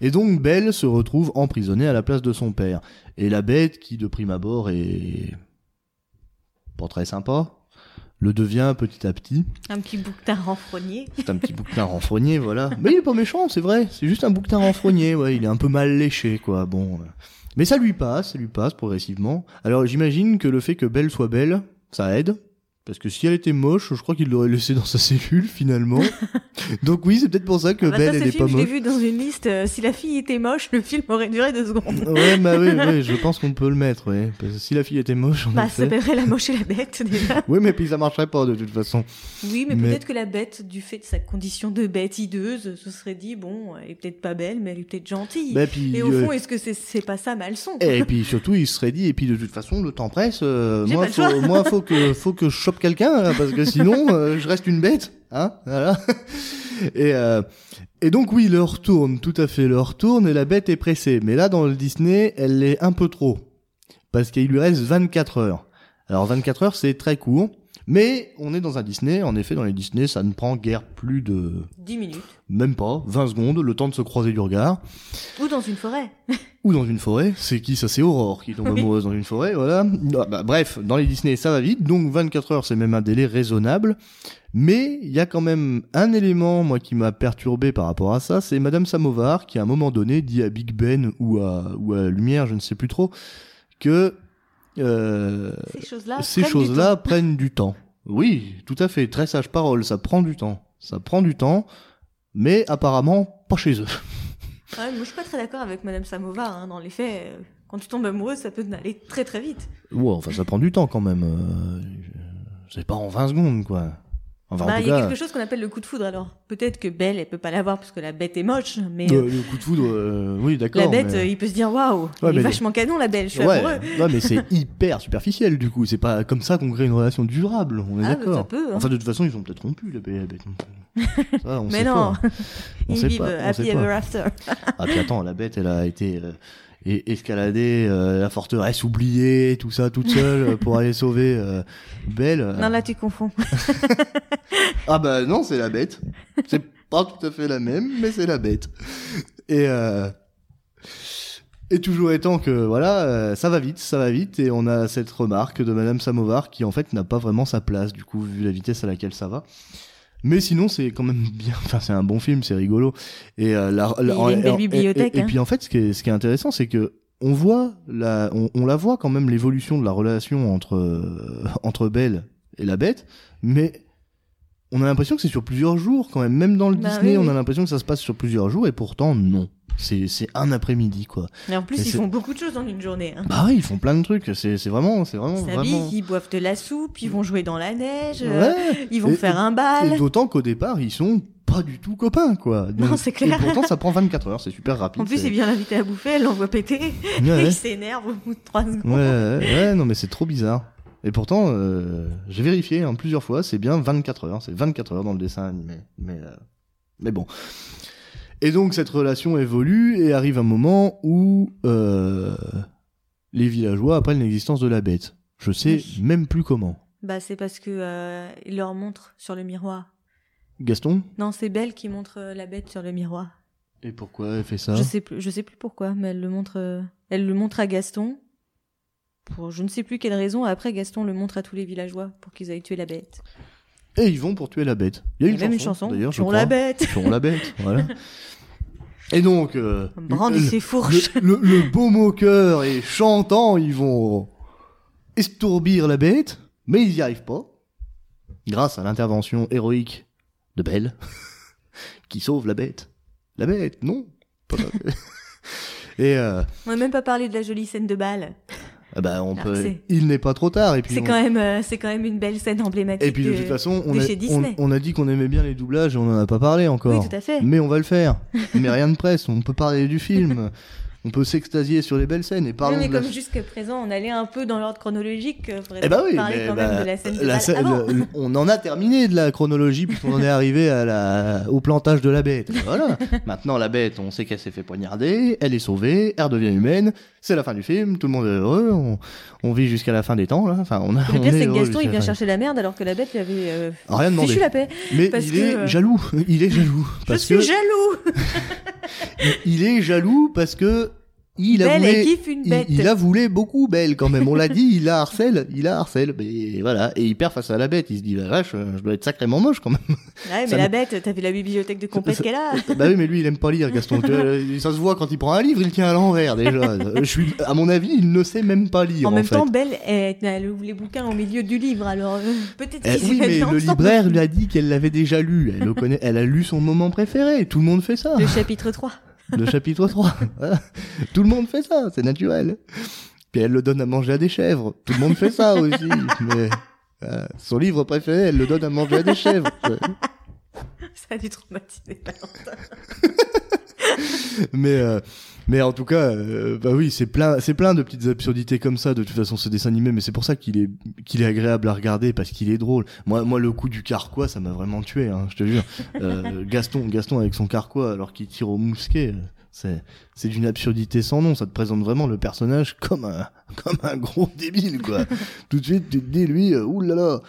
Et donc, Belle se retrouve emprisonnée à la place de son père. Et la bête, qui de prime abord est pas très sympa, le devient petit à petit.
Un petit bouquetin renfrogné.
C'est un petit bouquetin renfrogné, voilà. Mais il est pas méchant, c'est vrai. C'est juste un bouquetin renfrogné, ouais. Il est un peu mal léché, quoi. Bon. euh. Mais ça lui passe, ça lui passe progressivement. Alors j'imagine que le fait que Belle soit belle, ça aide. Parce que si elle était moche, je crois qu'il l'aurait laissée dans sa cellule, finalement. Donc oui, c'est peut-être pour ça que
Ah bah
Belle, elle est
film,
pas
je l'ai
moche.
vu dans une liste. euh, si la fille était moche, le film aurait duré deux secondes.
Ouais, bah oui, je pense qu'on peut le mettre, ouais. Parce que si la fille était moche, en
Bah, ça s'appellerait La Moche et la Bête, déjà.
Oui, mais puis ça marcherait pas, de toute façon.
Oui, mais,
Mais-
peut-être que la bête, du fait de sa condition de bête hideuse, se serait dit, bon, elle est peut-être pas belle, mais elle est peut-être gentille.
Bah, puis,
et au
euh,
fond, est-ce que c'est c'est pas ça, sont
Et puis surtout, il se serait dit, et puis de toute façon, le temps presse. euh, moi, faut, moi, faut que, faut que je quelqu'un, là, parce que sinon, euh, je reste une bête, hein, voilà. Et, euh, et donc oui, il leur tourne, tout à fait, il leur tourne, et la bête est pressée. Mais là, dans le Disney, elle l'est un peu trop, parce qu'il lui reste 24 heures. Alors 24 heures, c'est très court. Mais on est dans un Disney, en effet, dans les Disney, ça ne prend guère plus de,
10 minutes.
même pas, 20 secondes, le temps de se croiser du regard
Ou dans une forêt.
ou dans une forêt. C'est qui ça C'est Aurore qui tombe amoureuse dans une forêt, voilà. Ah, bah, bref, dans les Disney, ça va vite, donc 24 heures, c'est même un délai raisonnable. Mais il y a quand même un élément, moi, qui m'a perturbé par rapport à ça, c'est Madame Samovar qui, à un moment donné, dit à Big Ben ou à, ou à Lumière, je ne sais plus trop, que euh,
Ces choses-là.
ces
prennent du temps.
prennent du temps. Oui, tout à fait, très sage parole, ça prend du temps. Ça prend du temps, mais apparemment pas chez eux.
Ouais, moi, je suis pas très d'accord avec Madame Samovar. Hein. Dans les faits, euh, quand tu tombes amoureuse, ça peut aller très très vite.
Ouais, enfin, ça prend du temps quand même. euh, C'est pas en 20 secondes, quoi. Enfin,
Bah, il y a quelque chose qu'on appelle le coup de foudre. Alors, peut-être que Belle, elle peut pas l'avoir parce que la bête est moche, mais
euh,
euh,
le coup de foudre, euh, oui, d'accord.
la bête,
mais-
euh, il peut se dire waouh,
Ouais,
elle est
mais-
vachement canon la Belle, je suis
ouais,
amoureux.
ouais, mais c'est hyper superficiel du coup. C'est pas comme ça qu'on crée une relation durable. On est
Ah,
d'accord.
hein.
Enfin, de toute façon, ils ont peut-être rompu la bête. Ça, on
mais
sait
non,
pas. On
ils
sait
vivent
pas,
happy ever after.
Ah puis attends, la bête, elle a été é- escaladée euh, la forteresse oubliée, tout ça, toute seule euh, pour aller sauver euh, Belle. euh.
Non, là, tu confonds.
Ah bah non, c'est la bête. C'est pas tout à fait la même, mais c'est la bête. Et euh, et toujours étant que voilà, euh, ça va vite, ça va vite, et on a cette remarque de Madame Samovar qui en fait n'a pas vraiment sa place du coup vu la vitesse à laquelle ça va. Mais sinon, c'est quand même bien. Enfin, c'est un bon film, c'est rigolo. Et euh, la, la- puis en fait, ce qui est, ce qui est intéressant, c'est que on voit la, on, on la voit quand même l'évolution de la relation entre euh, entre Belle et la Bête, mais on a l'impression que c'est sur plusieurs jours quand même. Même dans le
Bah
Disney,
oui,
on a l'impression que ça se passe sur plusieurs jours, et pourtant non. C'est c'est un après-midi quoi.
Et en plus,
Et
ils font beaucoup de choses en une journée. Hein.
Bah ouais, ils font plein de trucs. C'est c'est vraiment c'est vraiment vraiment.
ils boivent de la soupe, ils vont jouer dans la neige, euh,
Ouais.
ils vont
Et-
faire un
Et
bal.
d'autant qu'au départ, ils sont pas du tout copains, quoi.
Non, c'est clair.
Et pourtant, ça prend 24 heures, c'est super rapide.
En plus,
c'est-
il vient l'inviter à bouffer, elle l'envoie péter,
Ouais,
et il s'énerve au bout de 3 secondes.
Ouais, ouais, ouais, non, mais c'est trop bizarre. Et pourtant, euh, j'ai vérifié hein, plusieurs fois, c'est bien 24 heures. C'est 24 heures dans le dessin animé. Mais, euh, mais bon. Et donc, cette relation évolue et arrive un moment où euh, les villageois apprennent l'existence de la bête. Je sais
Oui.
même plus comment.
Bah, c'est parce que euh, il leur montre sur le miroir.
Gaston?
Non, c'est Belle qui montre euh, la bête sur le miroir.
Et pourquoi elle fait ça?
Je sais plus, je sais plus pourquoi, mais elle le montre, euh, elle le montre à Gaston. Pour je ne sais plus quelle raison. Après, Gaston le montre à tous les villageois pour qu'ils aillent tuer la bête.
Et ils vont pour tuer la bête. Il y a une
y a même une
chanson,
chanson.
d'ailleurs, je crois.
la bête.
Sur la bête, voilà. Et donc, euh,
Brandit
le-
ses fourches.
le, le, le beau moqueur et chantant, ils vont estourbir la bête, mais ils y arrivent pas. Grâce à l'intervention héroïque de Belle, qui sauve la bête. La bête, non. Pas la bête. Et euh,
On n'a même pas parlé de la jolie scène de bal.
Ah bah, on
Ah,
peut. Il n'est pas trop tard. Et puis
C'est
on-
quand même, euh, c'est quand même une belle scène emblématique.
Et puis de toute façon, on a,
chez
on,
Disney.
on a dit qu'on aimait bien les doublages et on en a pas parlé encore.
Oui, tout à fait.
Mais on va le faire. mais rien de presse. On peut parler du film. On peut s'extasier sur les belles scènes et
Oui,
parlons
mais
la
comme jusqu'à présent, on allait un peu dans l'ordre chronologique, euh,
Eh ben oui,
parler
mais
quand
bah,
même de la scène de
la
bal
scè-
avant.
le- on en a terminé de la chronologie puisqu'on en est arrivé à la, au plantage de la bête. Voilà. Maintenant, la bête, on sait qu'elle s'est fait poignarder, elle est sauvée, elle devient humaine, c'est la fin du film, tout le monde est heureux, on, on vit jusqu'à la fin des temps, là. Enfin, on a,
Le pire, c'est que Gaston, il vient chercher la merde alors que la bête lui avait euh,
Rien
fichu la paix.
Mais
parce
il
que,
est
euh,
jaloux. Il est jaloux. Parce
Je
que
suis jaloux
il est jaloux parce que il a
Belle,
voulu,
une
il,
bête.
il a voulu beaucoup belle quand même. On l'a dit, il la harcèle, il la harcèle. Mais voilà, et il perd face à la bête. Il se dit, la vache, je dois être sacrément moche quand même.
Ouais, mais
ça
la
me-
bête, t'as vu la bibliothèque de compète qu'elle a
bah oui, mais lui, il aime pas lire, Gaston. Ça se voit quand il prend un livre, il tient à l'envers déjà. Je suis, à mon avis, il ne sait même pas lire.
En
En,
même
fait.
temps, Belle, elle, elle ouvre les bouquins au milieu du livre, alors euh, peut-être
Eh oui, mais le libraire lui a dit qu'elle l'avait déjà lu. Elle le connaît, elle a lu son moment préféré. Tout le monde fait ça.
Le chapitre 3.
Le chapitre 3. Voilà. Tout le monde fait ça, c'est naturel. Puis elle le donne à manger à des chèvres. Tout le monde fait ça aussi. Mais euh, son livre préféré, elle le donne à manger à des chèvres.
Ça a dû traumatiser Valentin.
mais euh, mais en tout cas, euh, bah oui, c'est plein, c'est plein de petites absurdités comme ça. De toute façon, ce dessin animé, mais c'est pour ça qu'il est qu'il est agréable à regarder parce qu'il est drôle. Moi, moi, le coup du carquois, ça m'a vraiment tué. Hein, je te jure. Euh, Gaston, Gaston avec son carquois alors qu'il tire au mousquet. euh, C'est c'est d'une absurdité sans nom. Ça te présente vraiment le personnage comme un comme un gros débile quoi. Tout de suite, tu te dis lui, euh, oulala.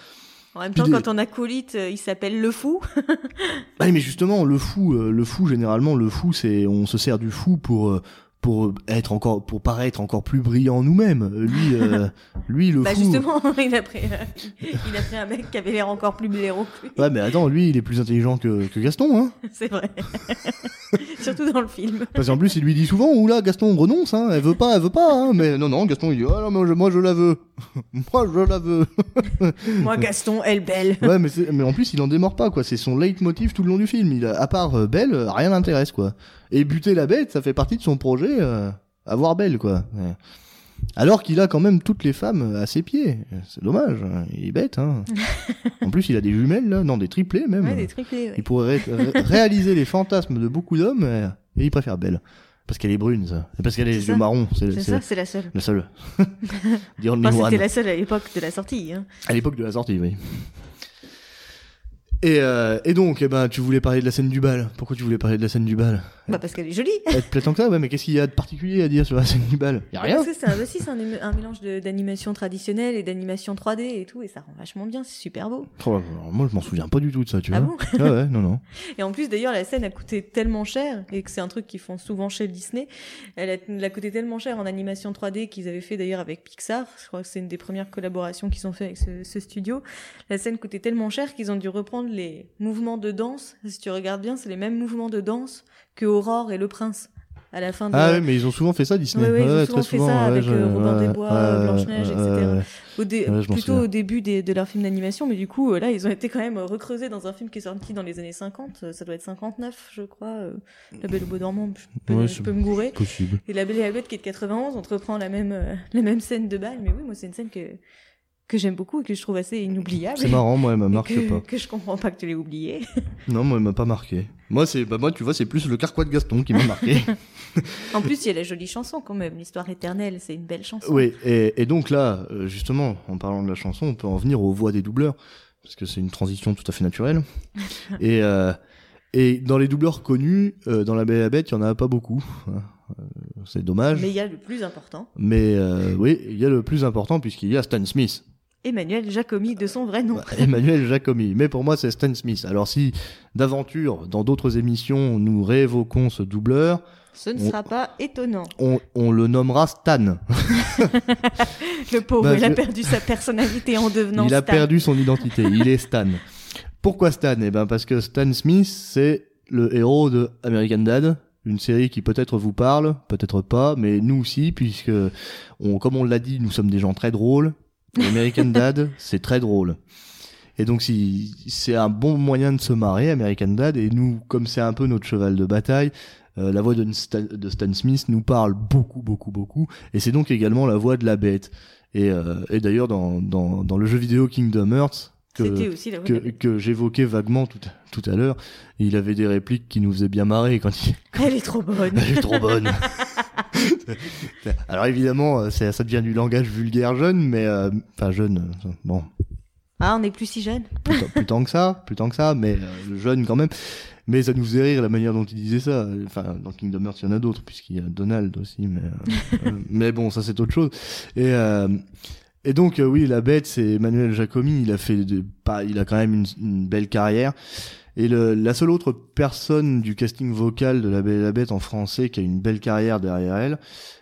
En même temps,
des-
quand on acolyte, euh, il s'appelle le fou.
Ah, mais justement, le fou, euh, le fou, généralement, le fou, c'est, on se sert du fou pour, euh, pour être encore, pour paraître encore plus brillant nous-mêmes. Lui, euh, lui, le
bah
fou.
justement, il a pris, euh, il a pris un mec qui avait l'air encore plus blaireau que lui.
Ouais, mais attends, lui, il est plus intelligent que, que Gaston, hein.
C'est vrai. Surtout dans le film.
Parce qu'en plus, il lui dit souvent, oula, Gaston renonce, hein. Elle veut pas, elle veut pas, hein. Mais non, non, Gaston, il dit, ah non, moi, je, moi, je la veux. moi, je la veux.
Moi, Gaston, elle belle.
ouais, mais, mais en plus, il en démord pas, quoi. C'est son leitmotiv tout le long du film. Il a, à part euh, Belle, rien n'intéresse, quoi. Et buter la bête, ça fait partie de son projet, euh, avoir Belle, quoi. Alors qu'il a quand même toutes les femmes à ses pieds. C'est dommage. hein. Il est bête, hein. en plus, il a des jumelles, là. Non, des triplés, même.
Ouais, des triplés. ouais.
Il pourrait ré- ré- réaliser les fantasmes de beaucoup d'hommes, euh, et il préfère Belle. Parce qu'elle est brune, ça. Et parce qu'elle a les
C'est
yeux marrons. C'est
ça, c'est la seule.
la seule.
Enfin, c'était la seule à l'époque de la sortie. Hein.
À l'époque de la sortie, oui. Et, euh, et donc, eh ben, tu voulais parler de la scène du bal. Pourquoi tu voulais parler de la scène du bal?
Bah, parce qu'elle est jolie.
Elle te plaît tant que ça? Ouais, mais qu'est-ce qu'il y a de particulier à dire sur la scène du bal? Y a rien
Parce que c'est un, aussi, c'est un, éme- un mélange d'animation traditionnelle et d'animation 3D et tout, et ça rend vachement bien, c'est super beau.
Oh, alors, Moi, je m'en souviens pas du tout de ça, tu
Ah
vois.
bon?
Ouais, ouais, non, non.
Et en plus, d'ailleurs, la scène a coûté tellement cher, et que c'est un truc qu'ils font souvent chez Disney, elle a, elle a coûté tellement cher en animation 3D qu'ils avaient fait d'ailleurs avec Pixar, je crois que c'est une des premières collaborations qu'ils ont fait avec ce, ce studio. La scène coûtait tellement cher qu'ils ont dû reprendre les mouvements de danse. Si tu regardes bien, c'est les mêmes mouvements de danse que Aurore et le prince à la fin de.
Ah oui, mais ils ont souvent fait ça, Disney.
Ouais, ils ont
Ouais,
souvent
très
fait
souvent,
ça
ouais,
avec
je-
euh, Robin des Bois, Blanche-Neige, etc. Au dé- plutôt au début des- de leur film d'animation, mais du coup, euh, là, ils ont été quand même recreusés dans un film qui est sorti dans les années 50. euh, Ça doit être 59, je crois. La Belle au Beau dormant, je peux, je peux me gourer.
Possible.
Et La Belle et la Bête qui est de 91, on te reprend la même, la même scène de balle. Mais oui, moi, c'est une scène que, que j'aime beaucoup et que je trouve assez inoubliable.
C'est marrant, moi, elle m'a marqué
que,
pas.
que je comprends pas que tu l'aies oublié.
Non, moi, elle m'a pas marqué. Moi, c'est, bah, moi, tu vois, c'est plus le carquois de Gaston qui m'a marqué.
en plus, il y a la jolie chanson quand même. L'histoire éternelle, c'est une belle chanson.
oui, et, et donc là, euh, justement, en parlant de la chanson, on peut en venir aux voix des doubleurs, parce que c'est une transition tout à fait naturelle. et, euh, et dans les doubleurs connus, euh, dans La Belle et la Bête, il y en a pas beaucoup. hein. Euh, c'est dommage.
Mais il y a le plus important,
Mais oui, il y a le plus important puisqu'il y a Stan Smith,
Emmanuel Jacomi de son vrai nom.
Bah, Emmanuel Jacomi. Mais pour moi, c'est Stan Smith. Alors si d'aventure, dans d'autres émissions, nous réévoquons ce doubleur,
Ce ne
On-
sera pas étonnant.
on, on le nommera Stan.
Le pauvre,
Bah,
il a perdu sa personnalité en devenant
il a
Stan.
perdu son identité. Il est Stan. Pourquoi Stan? Eh ben parce que Stan Smith, c'est le héros de American Dad, une série qui peut-être vous parle, peut-être pas, mais nous aussi, puisque on, comme on l'a dit, nous sommes des gens très drôles. American Dad, c'est très drôle. Et donc si c'est un bon moyen de se marrer, American Dad, et nous, comme c'est un peu notre cheval de bataille, euh, la voix de Stan, de Stan Smith nous parle beaucoup, beaucoup, beaucoup, et c'est donc également la voix de la bête. Et, euh, et d'ailleurs dans, dans, dans le jeu vidéo Kingdom Hearts que,
aussi la voix
que, que j'évoquais vaguement tout, tout à l'heure, il avait des répliques qui nous faisaient bien marrer quand il,
Elle est trop bonne.
elle est trop bonne. Alors évidemment, euh, ça devient du langage vulgaire jeune, mais euh, enfin jeune, euh, bon,
Ah, on n'est plus si jeune.
plus, plus tant que ça, plus tant que ça, mais euh, jeune quand même. Mais ça nous faisait rire la manière dont il disait ça. Enfin, dans Kingdom Hearts, il y en a d'autres, puisqu'il y a Donald aussi, mais euh, mais bon, ça c'est autre chose. Et et donc oui, la bête, c'est Emmanuel Jacomi. Il a fait, de, pas, il a quand même une, une belle carrière. Et le, la seule autre personne du casting vocal de La Belle et la Bête en français qui a une belle carrière derrière elle,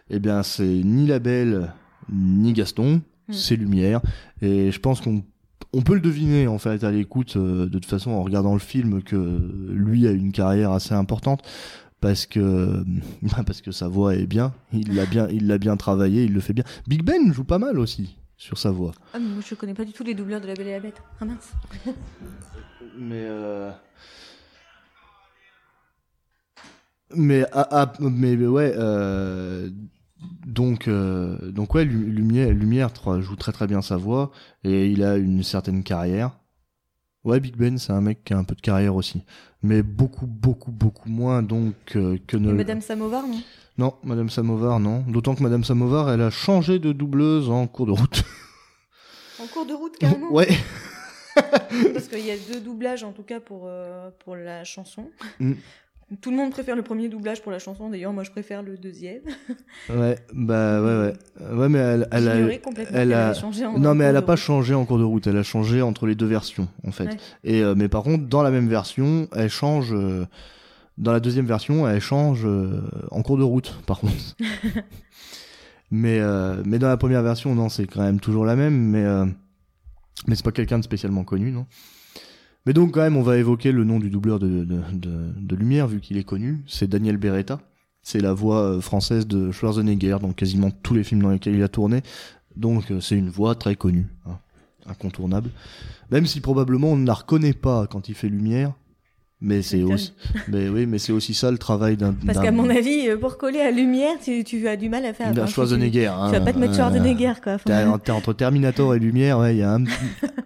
eh bien c'est ni La Belle ni Gaston,
Mm.
c'est Lumière. Et je pense qu'on on peut le deviner en fait à l'écoute euh, de toute façon en regardant le film que lui a une carrière assez importante parce que parce que sa voix est bien, il l'a bien il l'a bien travaillé, il le fait bien. Big Ben joue pas mal aussi sur sa voix.
Ah, mais moi, je connais pas du tout les doubleurs de La Belle et la Bête. Ah mince.
Mais euh... mais ah, ah, mais ouais euh... donc euh... donc ouais Lu- Lumière Lumière joue très très bien sa voix et il a une certaine carrière. Ouais Big Ben c'est un mec qui a un peu de carrière aussi, mais beaucoup beaucoup beaucoup moins donc euh, que ne
Et Madame Samovar, non?
Non Madame Samovar non d'autant que Madame Samovar elle a changé de doubleuse en cours de route.
En cours de route, carrément.
ouais
Parce qu'il y a deux doublages, en tout cas, pour, euh, pour la chanson.
Mm.
Tout le monde préfère le premier doublage pour la chanson. D'ailleurs, moi, je préfère le deuxième.
ouais bah ouais ouais ouais mais elle, elle a
complètement
elle a-
changé en
Non, mais elle a pas
route.
changé en cours de route. Elle a changé entre les deux versions, en fait.
Ouais.
Et euh, mais par contre, dans la même version, elle change. euh, dans la deuxième version, elle change euh, en cours de route, par contre. mais euh, mais dans la première version, non, c'est quand même toujours la même. Mais euh, mais c'est pas quelqu'un de spécialement connu, non. Mais donc quand même, on va évoquer le nom du doubleur de de, de, de Lumière, vu qu'il est connu. C'est Daniel Beretta. C'est la voix française de Schwarzenegger dans quasiment tous les films dans lesquels il a tourné. Donc c'est une voix très connue, hein, incontournable. Même si probablement on ne la reconnaît pas quand il fait lumière, mais c'est aussi, mais oui, mais c'est aussi ça le travail d'un
Parce qu'à mon avis, euh, pour coller à lumière, tu, tu as du mal à faire.
d'un
tu-
Schwarzenegger.
Tu,
hein,
vas pas te mettre Schwarzenegger, quoi.
T'es t'es entre Terminator et Lumière, ouais, il y a un,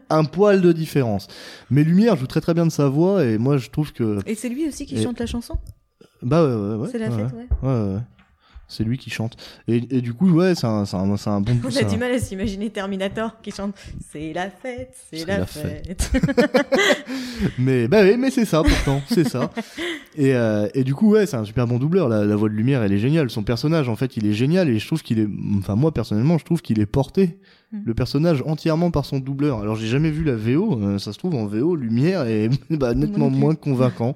un poil de différence. Mais Lumière joue très très bien de sa voix et moi je trouve que
Et c'est lui aussi qui
Et-
chante la chanson?
Bah ouais ouais ouais.
C'est la fête, ouais.
ouais. ouais, ouais. C'est lui qui chante. Et, et du coup ouais, c'est un, un, un bon.
On a du mal à s'imaginer Terminator qui chante C'est la fête, c'est la,
la
fête.
Mais bah oui, mais c'est ça pourtant, c'est ça. Et, euh, et du coup ouais, c'est un super bon doubleur. La, la voix de lumière, elle est géniale. Son personnage en fait, il est génial et je trouve qu'il est, enfin moi personnellement, je trouve qu'il est porté
Mm.
le personnage entièrement par son doubleur. Alors j'ai jamais vu la VO, euh, ça se trouve en VO, lumière est bah, nettement moins convaincant.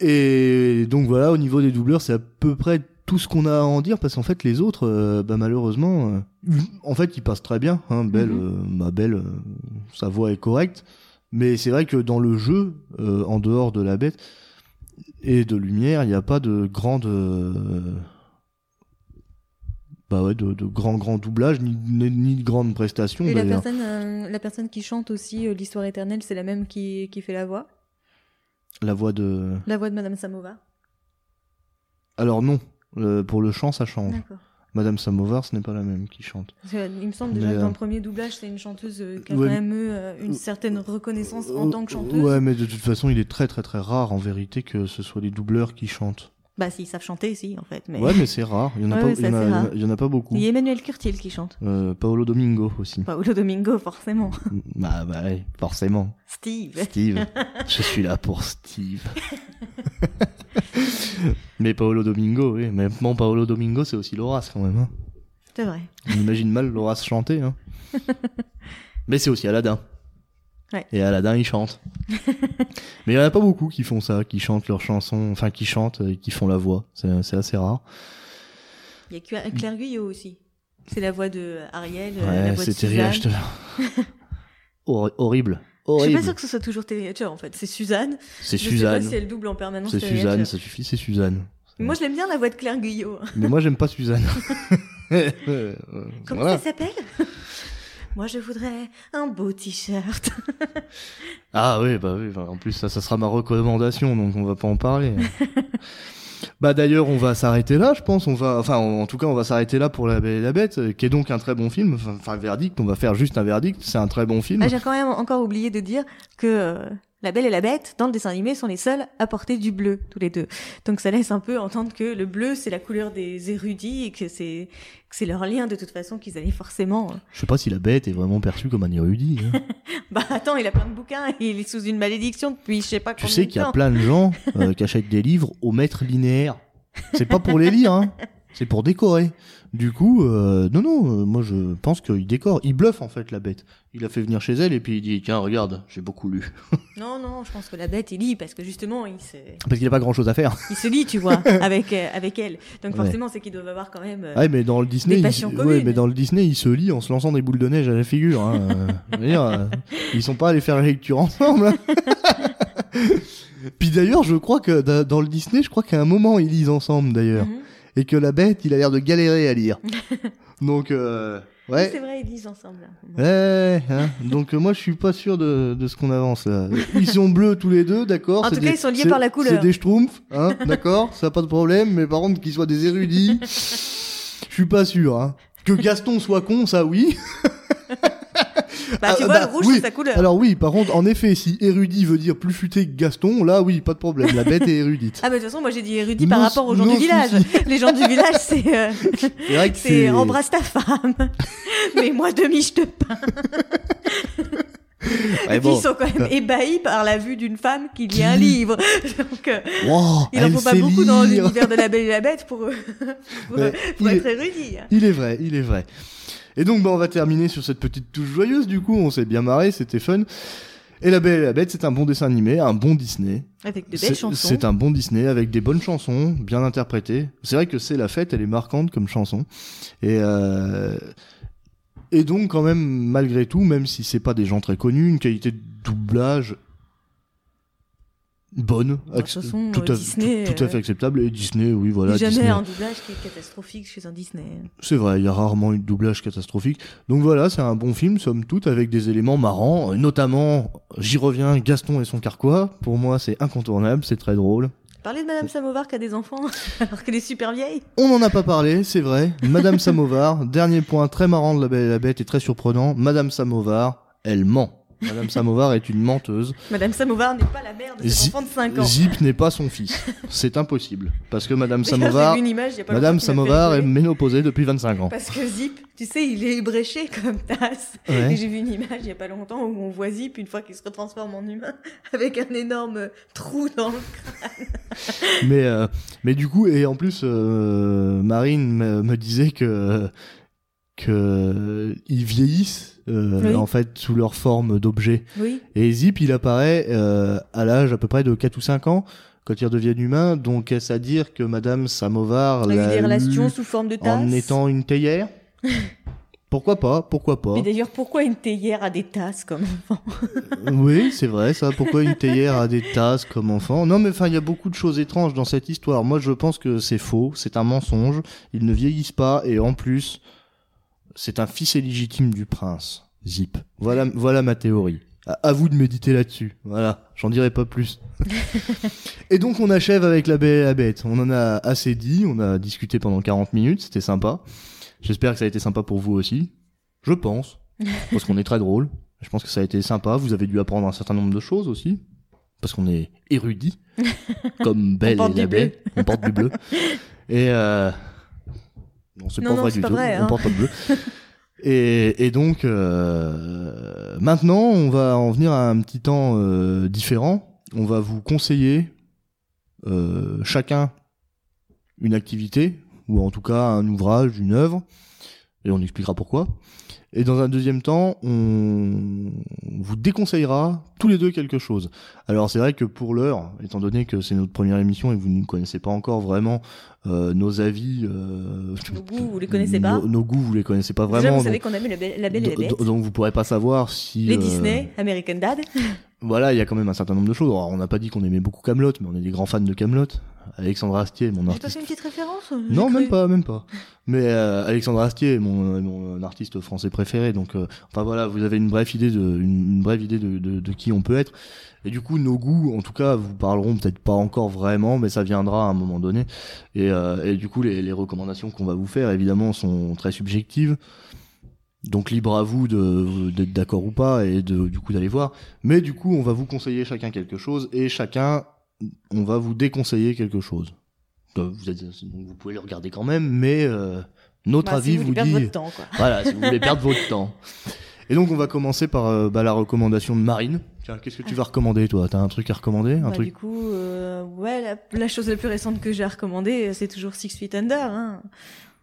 Et donc voilà, au niveau des doubleurs, c'est à peu près tout ce qu'on a à en dire parce qu'en fait les autres, euh, bah, malheureusement, euh, en fait ils passent très bien. Hein, Belle, euh, bah, Belle, sa voix est correcte, mais c'est vrai que dans le jeu, en dehors de la bête, et de lumière, il n'y a pas de grande bah ouais, de, de grand grand doublage ni, de grande prestation
Et la personne, la personne qui chante aussi l'histoire éternelle, c'est la même qui, qui fait la voix?
La voix de
La voix de Madame Samovar
alors non, euh, pour le chant ça change.
D'accord.
Madame Samovar, ce n'est pas la même qui chante.
Il me semble déjà
Mais,
que
euh,
dans le premier doublage, c'est une chanteuse euh, qui a
ouais,
quand même eu euh, une certaine reconnaissance en tant que chanteuse.
Euh, Ouais, mais de toute façon, il est très très très rare en vérité que ce soit les doubleurs qui chantent.
Bah si, ils savent chanter, si, en fait. Mais...
Ouais, mais c'est rare. Il y en
Ouais, ouais,
en a pas beaucoup.
Il y a Emmanuel Curtil qui chante.
Euh, Paolo Domingo aussi.
Paolo Domingo, forcément.
bah, bah, ouais, forcément.
Steve.
Steve. Je suis là pour Steve. mais Paolo Domingo, oui. Mais bon, Paolo Domingo, c'est aussi Loras quand même. Hein.
C'est vrai.
On imagine mal Loras chanter. Hein. mais c'est aussi Aladdin.
Ouais.
Et Aladdin, il chante. mais il y en a pas beaucoup qui font ça, qui chantent leurs chansons, enfin qui chantent et qui font la voix. C'est assez rare.
Il y a Cla- Claire Guyot aussi. C'est la voix de Ariel, euh,
Ouais, c'est
Suzanne.
Hor- horrible.
Je suis
Horrible.
pas sûre que ce soit toujours Terry en fait. C'est Suzanne.
C'est
Je sais
Suzanne.
pas si elle double en permanence
C'est Suzanne, ça suffit, c'est Suzanne.
Moi je l'aime bien la voix de Claire Guyot.
Mais moi, j'aime pas Suzanne.
Comment
voilà.
ça s'appelle? Moi je voudrais un beau t-shirt.
Ah oui, bah oui. bah, en plus, ça, ça sera ma recommandation, donc on va pas en parler. bah d'ailleurs, on va s'arrêter là, je pense. On va, enfin, en tout cas, on va s'arrêter là pour La Belle et la Bête, euh, qui est donc un très bon film. Enfin, Enfin, verdict. On va faire juste un verdict. C'est un très bon film.
Ah, J'ai quand même encore oublié de dire que euh, la Belle et la Bête, dans le dessin animé, sont les seuls à porter du bleu, tous les deux. Donc ça laisse un peu entendre que le bleu, c'est la couleur des érudits et que c'est c'est leur lien de toute façon qu'ils allaient forcément. euh.
Je sais pas si la Bête est vraiment perçue comme un érudit. hein.
Bah attends, il a plein de bouquins et il est sous une malédiction depuis je sais pas
Tu sais qu'il y a plein de gens euh, qui achètent des livres au mètre linéaire. C'est pas pour les lire, hein. C'est pour décorer. Du coup, euh, non, non, euh, moi je pense qu'il décore. Il bluffe en fait la bête. Il a fait venir chez elle et puis il dit Tiens, regarde, j'ai beaucoup lu.
Non, non, je pense que la Bête, il lit parce que justement, il se,
Parce qu'il a pas grand chose à faire.
il se lit, tu vois, avec, euh, avec elle. Donc
Ouais.
forcément, c'est qu'ils doivent avoir quand même.
Ouais, mais dans le Disney,
Des
il,
passions
ouais,
communes.
mais dans le Disney, il se lit en se lançant des boules de neige à la figure. Hein. Dire, ils sont pas allés faire la lecture ensemble. hein. Puis d'ailleurs, je crois que da- dans le Disney, je crois qu'à un moment, ils lisent ensemble d'ailleurs.
mhm.
Et que la bête, il a l'air de galérer à lire. Donc, euh,
Oui,
ouais.
C'est vrai, ils lisent ensemble. là.
Ouais, hein. donc euh, moi je suis pas sûr de, de ce qu'on avance là. Ils sont bleus tous les deux, d'accord.
En tout cas, ils sont liés par la couleur.
C'est des schtroumpfs, hein, d'accord, ça a pas de problème, mais par contre qu'ils soient des érudits, je suis pas sûr. Hein. Que Gaston soit con, ça oui.
Bah, tu
Ah,
vois,
bah,
le rouge,
oui.
c'est sa couleur.
Alors oui, par contre, en effet, si érudit veut dire plus futé que Gaston, là oui, pas de problème, la bête est érudite.
Ah, bah, de toute façon, moi, j'ai dit érudit par
Nos-
rapport aux gens du village. Les gens du village, c'est, euh,
C'est
embrasse ta femme. Mais moi, demi, je te peins.
Ouais,
Et
bon.
ils sont quand même ébahis par la vue d'une femme qui lit un livre. Donc, euh,
Wow,
il en
elle
faut pas beaucoup dans
lire.
l'univers de la Belle et la Bête pour, pour, pour être érudit.
Il est vrai, il est vrai. Et donc, bah, on va terminer sur cette petite touche joyeuse. Du coup, on s'est bien marré, c'était fun. Et La Belle et la Bête, c'est un bon dessin animé, un bon Disney.
Avec de belles
C'est-
chansons.
C'est un bon Disney avec des bonnes chansons, bien interprétées. C'est vrai que c'est la fête, elle est marquante comme chanson. Et euh, et donc quand même, malgré tout, même si c'est pas des gens très connus, une qualité de doublage bonne,
Bah, de façon,
tout,
euh,
à,
Disney,
tout, tout à fait
euh,
acceptable. Et Disney, oui, voilà.
Jamais
Disney.
un doublage qui est catastrophique chez un Disney.
C'est vrai, il y a rarement eu de doublage catastrophique. Donc voilà, c'est un bon film, somme toute, avec des éléments marrants, euh, notamment, j'y reviens, Gaston et son carquois. Pour moi, c'est incontournable, c'est très drôle.
Parler de Madame Samovar qui a des enfants alors qu'elle est super vieille.
On n'en a pas parlé, c'est vrai. Madame Samovar, dernier point très marrant de La Belle et la Bête et très surprenant. Madame Samovar, elle ment. Madame Samovar est une menteuse.
Madame Samovar n'est pas la mère de de 5 ans.
Zip n'est pas son fils. C'est impossible. Parce que Madame Samovar,
j'ai vu une image, il y a pas
Madame Samovar est ménopausée depuis 25 ans.
Parce que Zip, tu sais, il est ébréché comme tasse.
Ouais.
Et j'ai vu une image il y a pas longtemps où on voit Zip une fois qu'il se retransforme en humain avec un énorme trou dans le
mais euh, mais du coup et en plus euh, Marine me, me disait que que ils vieillissent euh,
Oui.
en fait sous leur forme d'objet
Oui.
et Zip il apparaît euh, à l'âge à peu près de 4 ou 5 ans quand ils redeviennent humains donc est-ce à dire que madame Samovar
a eu
l'a
des relations sous forme de tasse.
en étant une théière? Pourquoi pas Pourquoi pas
Mais d'ailleurs, pourquoi une théière a des tasses comme enfant?
Oui, c'est vrai, ça. Pourquoi une théière a des tasses comme enfant? Non, mais enfin, il y a beaucoup de choses étranges dans cette histoire. Moi, je pense que c'est faux, c'est un mensonge. Ils ne vieillissent pas, et en plus, c'est un fils illégitime du prince. Zip. Voilà, voilà ma théorie. À, à vous de méditer là-dessus. Voilà, j'en dirai pas plus. et donc, on achève avec la belle et la bête. On en a assez dit, on a discuté pendant 40 minutes, c'était sympa. J'espère que ça a été sympa pour vous aussi. Je pense. Parce qu'on est très drôle. Je pense que ça a été sympa. Vous avez dû apprendre un certain nombre de choses aussi. Parce qu'on est érudit. comme Belle et la. Belle. On porte du bleu. Et euh... Non, c'est pas
non,
vrai du
pas
tout.
vrai,
On
hein.
porte pas de bleu. Et, et donc, euh, maintenant, on va en venir à un petit temps euh, différent. On va vous conseiller euh, chacun une activité, ou en tout cas un ouvrage, une œuvre, et on expliquera pourquoi. Et dans un deuxième temps, on vous déconseillera tous les deux quelque chose. Alors c'est vrai que pour l'heure, étant donné que c'est notre première émission et que vous ne connaissez pas encore vraiment euh, nos avis, euh,
Nos goûts, vous les connaissez pas
nos, nos goûts, vous les connaissez pas
Déjà,
vraiment.
vous savez
donc,
qu'on aime la belle, la belle et la bête.
do- donc vous pourrez pas savoir si
Les
euh,
Disney, American Dad.
Voilà, il y a quand même un certain nombre de choses. Alors, on n'a pas dit qu'on aimait beaucoup Camelot, mais on est des grands fans de Camelot. Alexandre Astier, mon
J'ai pas
artiste.
fait une petite référence
Non,
J'ai
même pas, même pas. Mais euh, Alexandre Astier est mon, euh, mon artiste français préféré, donc euh, enfin voilà, vous avez une brève idée de une, une brève idée de, de, de qui on peut être. Et du coup, nos goûts, en tout cas, vous parleront peut-être pas encore vraiment, mais ça viendra à un moment donné. Et, euh, et du coup, les, les recommandations qu'on va vous faire, évidemment, sont très subjectives. Donc libre à vous d'être d'accord ou pas et de du coup d'aller voir. Mais du coup, on va vous conseiller chacun quelque chose et chacun, on va vous déconseiller quelque chose. Euh, Vous, êtes, donc vous pouvez le regarder quand même, mais euh, notre
Bah,
avis
si vous
vous dit
votre temps, quoi.
voilà, si vous voulez perdre votre temps. Et donc on va commencer par euh, bah, la recommandation de Marine. Qu'est-ce que tu vas recommander toi? T'as un truc à recommander? Un
Bah,
truc
Du coup, euh, ouais, la, la chose la plus récente que j'ai à recommander, c'est toujours Six Feet Under. Hein.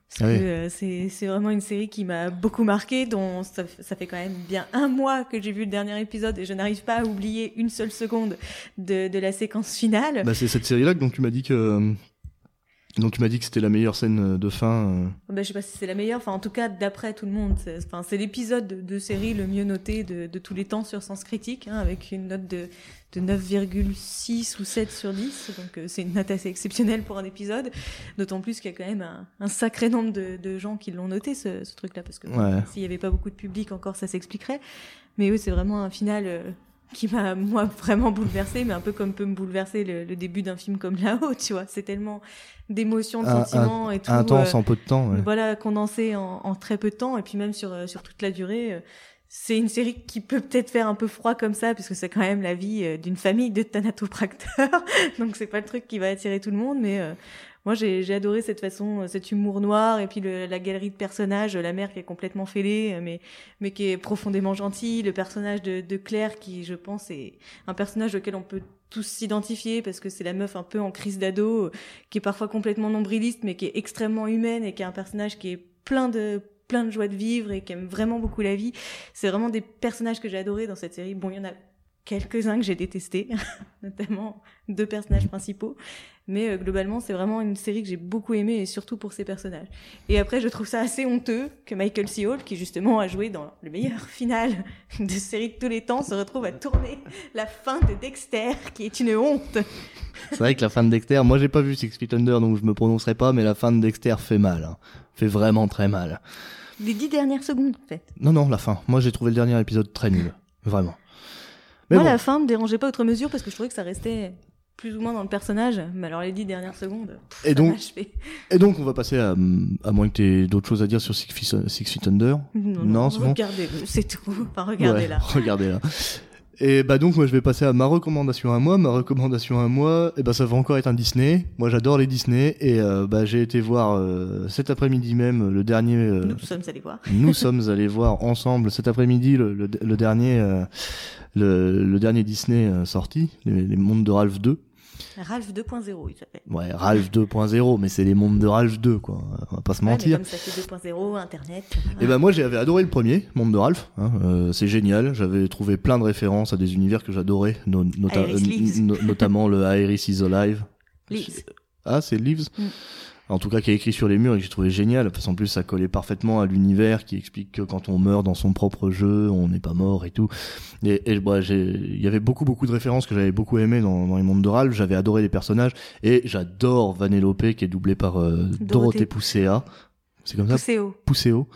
Parce
Ah oui.
que euh, c'est vraiment une série qui m'a beaucoup marqué, dont ça, fait quand même bien un mois que j'ai vu le dernier épisode et je n'arrive pas à oublier une seule seconde de, de la séquence finale.
Bah, c'est cette série-là dont tu m'as dit que donc tu m'as dit que c'était la meilleure scène de fin. euh.
Bah, je sais pas si c'est la meilleure, enfin en tout cas d'après tout le monde, c'est l'épisode de, de série le mieux noté de, de tous les temps sur Sens Critique, hein, avec une note de, de 9,6 ou 7 sur 10, donc euh, c'est une note assez exceptionnelle pour un épisode, d'autant plus qu'il y a quand même un, un sacré nombre de, de gens qui l'ont noté ce, ce truc-là, parce que
Ouais.
s'il y avait pas beaucoup de public encore ça s'expliquerait, mais oui c'est vraiment un final... euh, qui m'a moi vraiment bouleversé mais un peu comme peut me bouleverser le, le début d'un film comme là-haut tu vois c'est tellement d'émotions de
Un- un-
sentiments et tout
intense
euh,
en peu de temps. ouais.
voilà condensé en, en très peu de temps et puis même sur euh, sur toute la durée euh, c'est une série qui peut peut-être faire un peu froid comme ça puisque c'est quand même la vie d'une famille de thanatopracteurs donc c'est pas le truc qui va attirer tout le monde mais euh, moi j'ai adoré cette façon euh, cet humour noir et puis le- la galerie de personnages la mère qui est complètement fêlée euh, mais mais qui est profondément gentille le personnage de, de Claire qui je pense est un personnage auquel on peut tous s'identifier parce que c'est la meuf un peu en crise d'ado euh, qui est parfois complètement nombriliste mais qui est extrêmement humaine et qui est un personnage qui est plein de plein de joie de vivre et qui aime vraiment beaucoup la vie. C'est vraiment des personnages que j'ai adorés dans cette série. Bon, il y en a quelques-uns que j'ai détestés, notamment deux personnages principaux. Mais euh, globalement, c'est vraiment une série que j'ai beaucoup aimée et surtout pour ses personnages. Et après, je trouve ça assez honteux que Michael C. Hall, qui justement a joué dans le meilleur final de série de tous les temps, se retrouve à tourner la fin de Dexter, qui est une honte.
C'est vrai que la fin de Dexter, moi j'ai pas vu Six Feet Under donc je me prononcerai pas, mais la fin de Dexter fait mal, hein. fait vraiment très mal.
Les dix dernières secondes, en fait.
Non non la fin. Moi j'ai trouvé le dernier épisode très nul, vraiment. Mais
Moi,
bon.
la fin me dérangeait pas outre mesure parce que je trouvais que ça restait plus ou moins dans le personnage. Mais alors, les dix dernières secondes, pff,
Et donc-. Et donc on va passer à, à moins que tu aies d'autres choses à dire sur Six Feet, Six Feet Under.
Non,
Non, c'est bon.
regardez-le, c'est tout. Enfin, regardez-là.
Ouais, regardez-là. Et bah donc moi je vais passer à ma recommandation à moi. Ma recommandation à moi, et bah ça va encore être un Disney. Moi j'adore les Disney et euh, bah j'ai été voir euh, cet après-midi même le dernier. euh,
Nous sommes allés voir.
nous sommes allés voir ensemble cet après-midi le, le, le dernier euh, le, le dernier Disney sorti, les, les Mondes de Ralph 2.
Ralph 2.0, il s'appelle.
Ouais, Ralph 2.0, mais c'est les Mondes de Ralph 2 quoi. On va pas se
Ouais, mais
mentir.
comme ça fait 2.0, Internet.
Et ben moi j'avais adoré le premier, Monde de Ralph. hein, euh, c'est génial. J'avais trouvé plein de références à des univers que j'adorais, no- nota-
Iris Leaves.
no- notamment le Iris is Alive.
Leaves.
Ah c'est Leaves.
Mm.
En tout cas qui est écrit sur les murs et que j'ai trouvé génial parce qu'en plus ça collait parfaitement à l'univers qui explique que quand on meurt dans son propre jeu on n'est pas mort et tout. Et, et bah, j'ai il y avait beaucoup beaucoup de références que j'avais beaucoup aimé dans, dans les mondes de Ralph. J'avais adoré les personnages et j'adore Vanellope qui est doublé par euh, Dorothée,
Dorothée
Poussea c'est comme ça?
Poussé haut.
Pousseo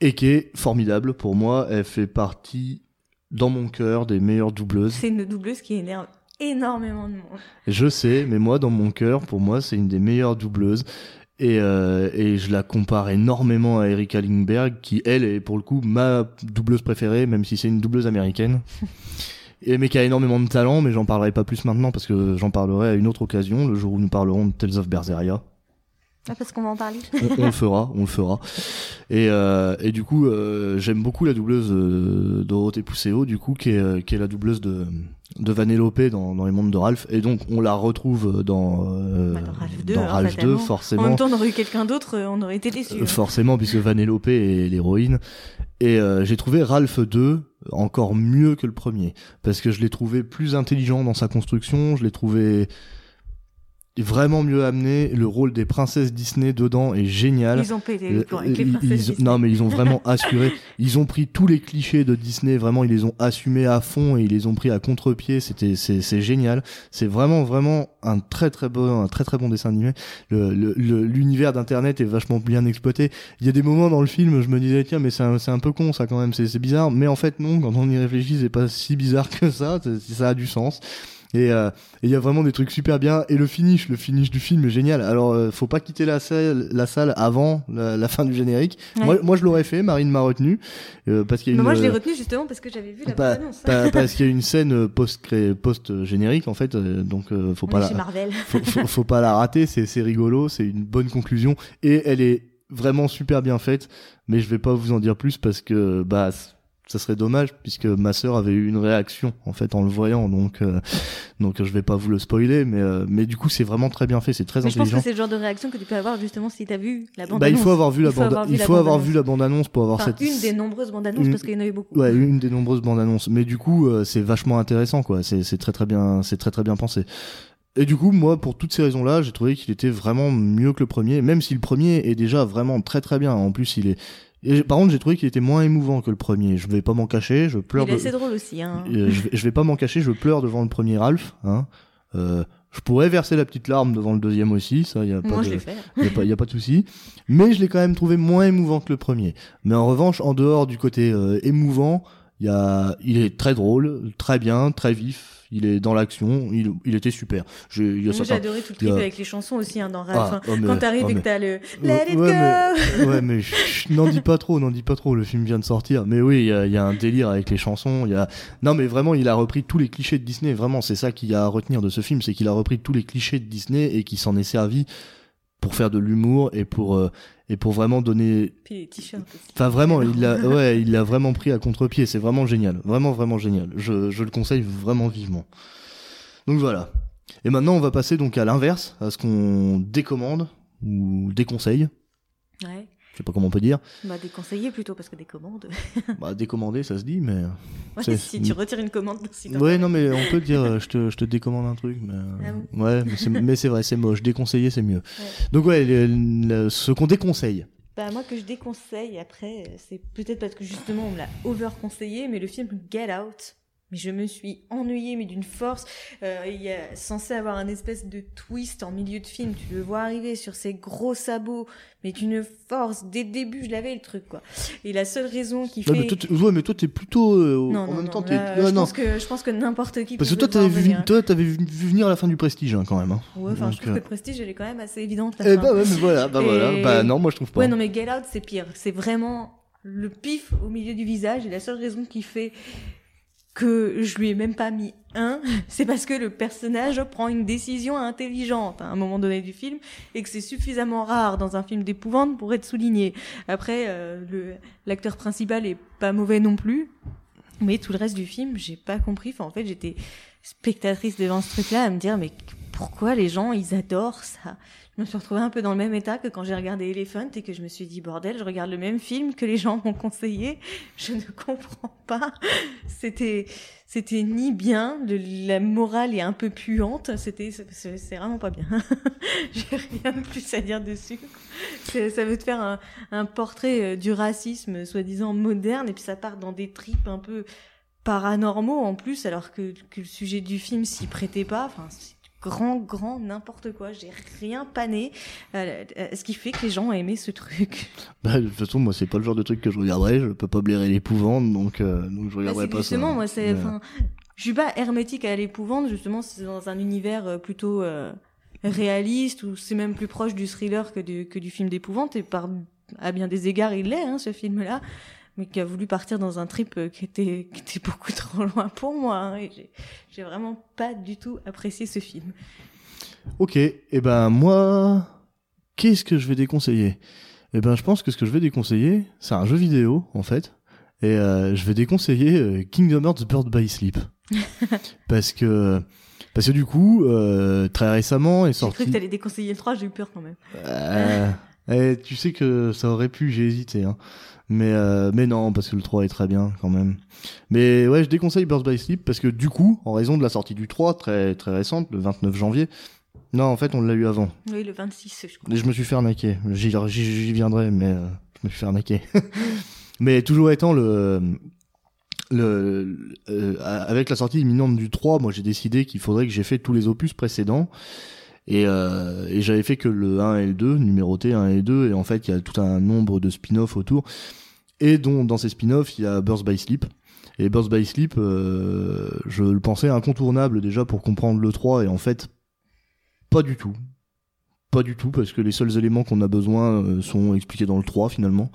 et qui est formidable pour moi. Elle fait partie dans mon cœur des meilleures doubleuses.
C'est une doubleuse qui énerve énormément de monde.
Je sais, mais moi, dans mon cœur, pour moi, c'est une des meilleures doubleuses. Et, euh, et je la compare énormément à Erika Lindbergh, qui, elle, est pour le coup ma doubleuse préférée, même si c'est une doubleuse américaine. Et, mais qui a énormément de talent, mais j'en parlerai pas plus maintenant, parce que j'en parlerai à une autre occasion, le jour où nous parlerons de Tales of Berseria.
Ah, parce qu'on va en parler.
On, on le fera, on le fera. Et, euh, et du coup, euh, j'aime beaucoup la doubleuse euh, Dorothée Pousseo, du coup, qui est, euh, qui est la doubleuse de, de Vanellope dans, dans les mondes de Ralph. Et donc, on la retrouve dans,
Bah, dans Ralph 2,
dans
hein,
Ralph 2,
fatalement.
forcément.
En même temps, on aurait eu quelqu'un d'autre, on aurait été déçus.
Euh, Forcément, puisque Vanellope est l'héroïne. Et j'ai trouvé Ralph 2 encore mieux que le premier. Parce que je l'ai trouvé plus intelligent dans sa construction, je l'ai trouvé vraiment mieux amené. Le rôle des princesses Disney dedans est génial.
Ils ont pété le plan avec les
Euh, Ils-
princesses
ils-
Disney.
non mais ils ont vraiment assuré. Ils ont pris tous les clichés de Disney, vraiment ils les ont assumés à fond et ils les ont pris à contre-pied. C'était c'est c'est génial. C'est vraiment vraiment un très très bon un très très bon dessin animé. Le le- le- l'univers d'internet est vachement bien exploité. Il y a des moments dans le film, je me disais tiens mais c'est un, c'est un peu con ça quand même, c'est c'est bizarre. Mais en fait non, quand on y réfléchit, c'est pas si bizarre que ça. c'est- Ça a du sens. Et euh, et il y a vraiment des trucs super bien. Et le finish, le finish du film est génial. Alors, euh, faut pas quitter la salle, la salle avant la, la fin du générique.
Ouais.
Moi, moi, je l'aurais fait. Marine m'a retenu euh, parce qu'il y a
Mais
une.
moi, je l'ai retenu justement parce que j'avais vu la
pas-
bande-annonce.
pas- parce qu'il y a une scène post post générique en fait. donc, euh, faut pas la, faut, faut, faut pas la rater. C'est c'est rigolo. C'est une bonne conclusion et elle est vraiment super bien faite. Mais je vais pas vous en dire plus parce que bah ça serait dommage puisque ma sœur avait eu une réaction en fait en le voyant donc euh, donc je vais pas vous le spoiler mais euh, mais du coup c'est vraiment très bien fait c'est très
Mais je pense
intelligent
que c'est le genre de réaction que tu peux avoir justement si t'as vu la bande
bah il faut avoir vu la
Il faut
bande
avoir vu
il
la
faut avoir
bande-annonce.
vu la bande annonce pour avoir
Enfin,
cette
une des nombreuses bandes annonces
Une-
parce qu'il y en a eu beaucoup.
ouais une des nombreuses bandes annonces mais du coup euh, c'est vachement intéressant quoi c'est c'est très très bien c'est très très bien pensé et du coup, moi, pour toutes ces raisons-là, j'ai trouvé qu'il était vraiment mieux que le premier, même si le premier est déjà vraiment très très bien. En plus, il est. et par contre, j'ai trouvé qu'il était moins émouvant que le premier. Je vais pas m'en cacher, je pleure.
Il est
de-
assez drôle aussi. Hein.
Euh, je, vais, je vais pas m'en cacher, je pleure devant le premier Ralph. Hein. Euh, je pourrais verser la petite larme devant le deuxième aussi, ça, y a pas de... Il y a pas, y a pas de souci. Mais je l'ai quand même trouvé moins émouvant que le premier. Mais en revanche, en dehors du côté euh, émouvant, il y a, il est très drôle, très bien, très vif. Il est dans l'action. Il, il était super. J'ai, il y a
Moi,
ça.
j'ai adoré tout le
il y
clip
a-
avec les chansons aussi hein, dans Ralph.
Ah,
hein.
oh, mais-
Quand t'arrives
oh,
et
mais-
que t'as le Let it go
mais, ouais, mais chut, n'en dis pas trop, n'en dis pas trop. Le film vient de sortir. Mais oui, il y a, il y a un délire avec les chansons. Il y a, non, mais vraiment, il a repris tous les clichés de Disney. Vraiment, c'est ça qu'il y a à retenir de ce film, c'est qu'il a repris tous les clichés de Disney et qu'il s'en est servi pour faire de l'humour et pour euh, et pour vraiment donner.
Puis les t-shirts aussi.
Enfin, vraiment, il l'a, ouais, il l'a vraiment pris à contre-pied. C'est vraiment génial, vraiment, vraiment génial. Je, je le conseille vraiment vivement. Donc voilà. Et maintenant, on va passer donc à l'inverse, à ce qu'on décommande ou déconseille.
Ouais.
Je sais pas comment on peut dire.
Bah, déconseillé plutôt parce que des commandes.
Bah, décommander, ça se dit, mais.
Ouais, si tu retires une commande dans site
Ouais, non, mais on peut dire, euh, je te, je te décommande un truc, mais. euh,
Ah bon
ouais, mais c'est, vrai, c'est moche. Déconseiller, c'est mieux.
Ouais.
Donc, ouais, le- le- ce qu'on déconseille.
Bah, moi, que je déconseille, après, euh, c'est peut-être parce que justement, on me l'a over-conseillé, mais le film Get Out. Mais je me suis ennuyée, mais d'une force. Euh, il y a censé avoir un espèce de twist en milieu de film. Tu le vois arriver sur ses gros sabots, mais d'une force. Dès le début, je l'avais le truc, quoi. Et la seule raison qui fait.
Mais toi, ouais, mais toi, t'es plutôt. euh,
non,
en
non,
même
non,
temps, t'es.
je,
non.
pense que, je pense que n'importe qui
Parce que toi, t'avais vu,
venir.
toi, vu, venir la fin du prestige, hein, quand même. Hein.
Ouais, enfin, je trouve
euh,
que le prestige, elle est quand même assez évidente. la
Eh
fin.
bah ouais, mais voilà, bah
Et-
voilà. Bah non, moi je trouve pas.
Ouais, non, mais Get Out, c'est pire. C'est vraiment le pif au milieu du visage. Et la seule raison qui fait que je lui ai même pas mis un, c'est parce que le personnage prend une décision intelligente à un moment donné du film et que c'est suffisamment rare dans un film d'épouvante pour être souligné. Après, euh, l'acteur principal est pas mauvais non plus, mais tout le reste du film, j'ai pas compris. En fait, j'étais spectatrice devant ce truc-là à me dire mais pourquoi les gens ils adorent ça? Je me suis retrouvée un peu dans le même état que quand j'ai regardé Elephant et que je me suis dit bordel, je regarde le même film que les gens m'ont conseillé. Je ne comprends pas. C'était c'était ni bien, la morale est un peu puante. C'était c'est vraiment pas bien. j'ai rien de plus à dire dessus. Ça veut te faire un, portrait euh, du racisme soi-disant moderne et puis ça part dans des tripes un peu paranormaux en plus alors que, le sujet du film s'y prêtait pas. Grand, grand n'importe quoi. J'ai rien pané. Euh, euh, ce qui fait que les gens ont aimé ce truc.
Bah, de toute façon, moi, c'est pas le genre de truc que je regarderais. Je peux pas blairer l'épouvante, donc, euh, donc je
Bah,
regarderais
c'est
pas ça.
justement, moi, c'est,
Mais,
je suis pas hermétique à l'épouvante. Justement, c'est dans un univers plutôt euh, réaliste ou c'est même plus proche du thriller que du, que du film d'épouvante. Et par à bien des égards, il l'est, hein, ce film-là, mais qui a voulu partir dans un trip euh, qui était qui était beaucoup trop loin pour moi. hein, et j'ai, j'ai vraiment pas du tout apprécié ce film.
Ok, et ben moi, qu'est-ce que je vais déconseiller? Eh ben, je pense que ce que je vais déconseiller, c'est un jeu vidéo, en fait. Et euh, je vais déconseiller euh, Kingdom Hearts Bird by Sleep. parce que parce que du coup, euh, très récemment est
J'ai cru
sorti.
que t'allais déconseiller le 3, j'ai eu peur quand même.
Euh, eh, tu sais que ça aurait pu, j'ai hésité. Hein. Mais, euh, mais non, parce que le 3 est très bien quand même. Mais ouais, je déconseille Birds by Sleep parce que du coup, en raison de la sortie du 3, très, très récente, le 29 janvier, non, en fait, on l'a eu avant.
Oui, le 26, je crois.
Et je me suis fait arnaquer. J'y viendrai, mais euh, je me suis fait arnaquer. mais toujours étant le... Le, euh, avec la sortie imminente du 3, moi j'ai décidé qu'il faudrait que j'ai fait tous les opus précédents. Et, euh, et j'avais fait que le 1 et le 2, numéroté 1 et 2, et en fait il y a tout un nombre de spin-offs autour. Et dont dans ces spin-offs, il y a Birds by Sleep. Et Birds by Sleep, euh, je le pensais incontournable déjà pour comprendre le 3, et en fait, pas du tout. Pas du tout, parce que les seuls éléments qu'on a besoin euh, sont expliqués dans le 3 finalement.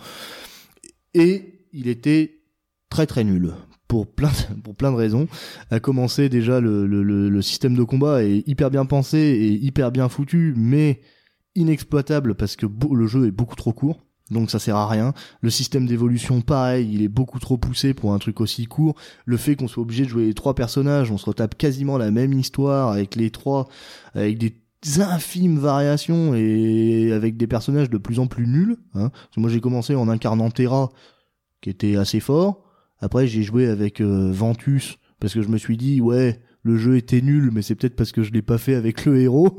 Et il était très très nul. Pour plein, de, raisons. À commencer déjà, le, système de combat est hyper bien pensé et hyper bien foutu, mais inexploitable parce que le jeu est beaucoup trop court. Donc ça sert à rien. Le système d'évolution, pareil, il est beaucoup trop poussé pour un truc aussi court. Le fait qu'on soit obligé de jouer les trois personnages, on se retape quasiment la même histoire avec les trois, avec des infimes variations et avec des personnages de plus en plus nuls. Hein. Moi j'ai commencé en incarnant Terra, qui était assez fort. Après j'ai joué avec euh, Ventus parce que je me suis dit ouais le jeu était nul, mais c'est peut-être parce que je l'ai pas fait avec le héros.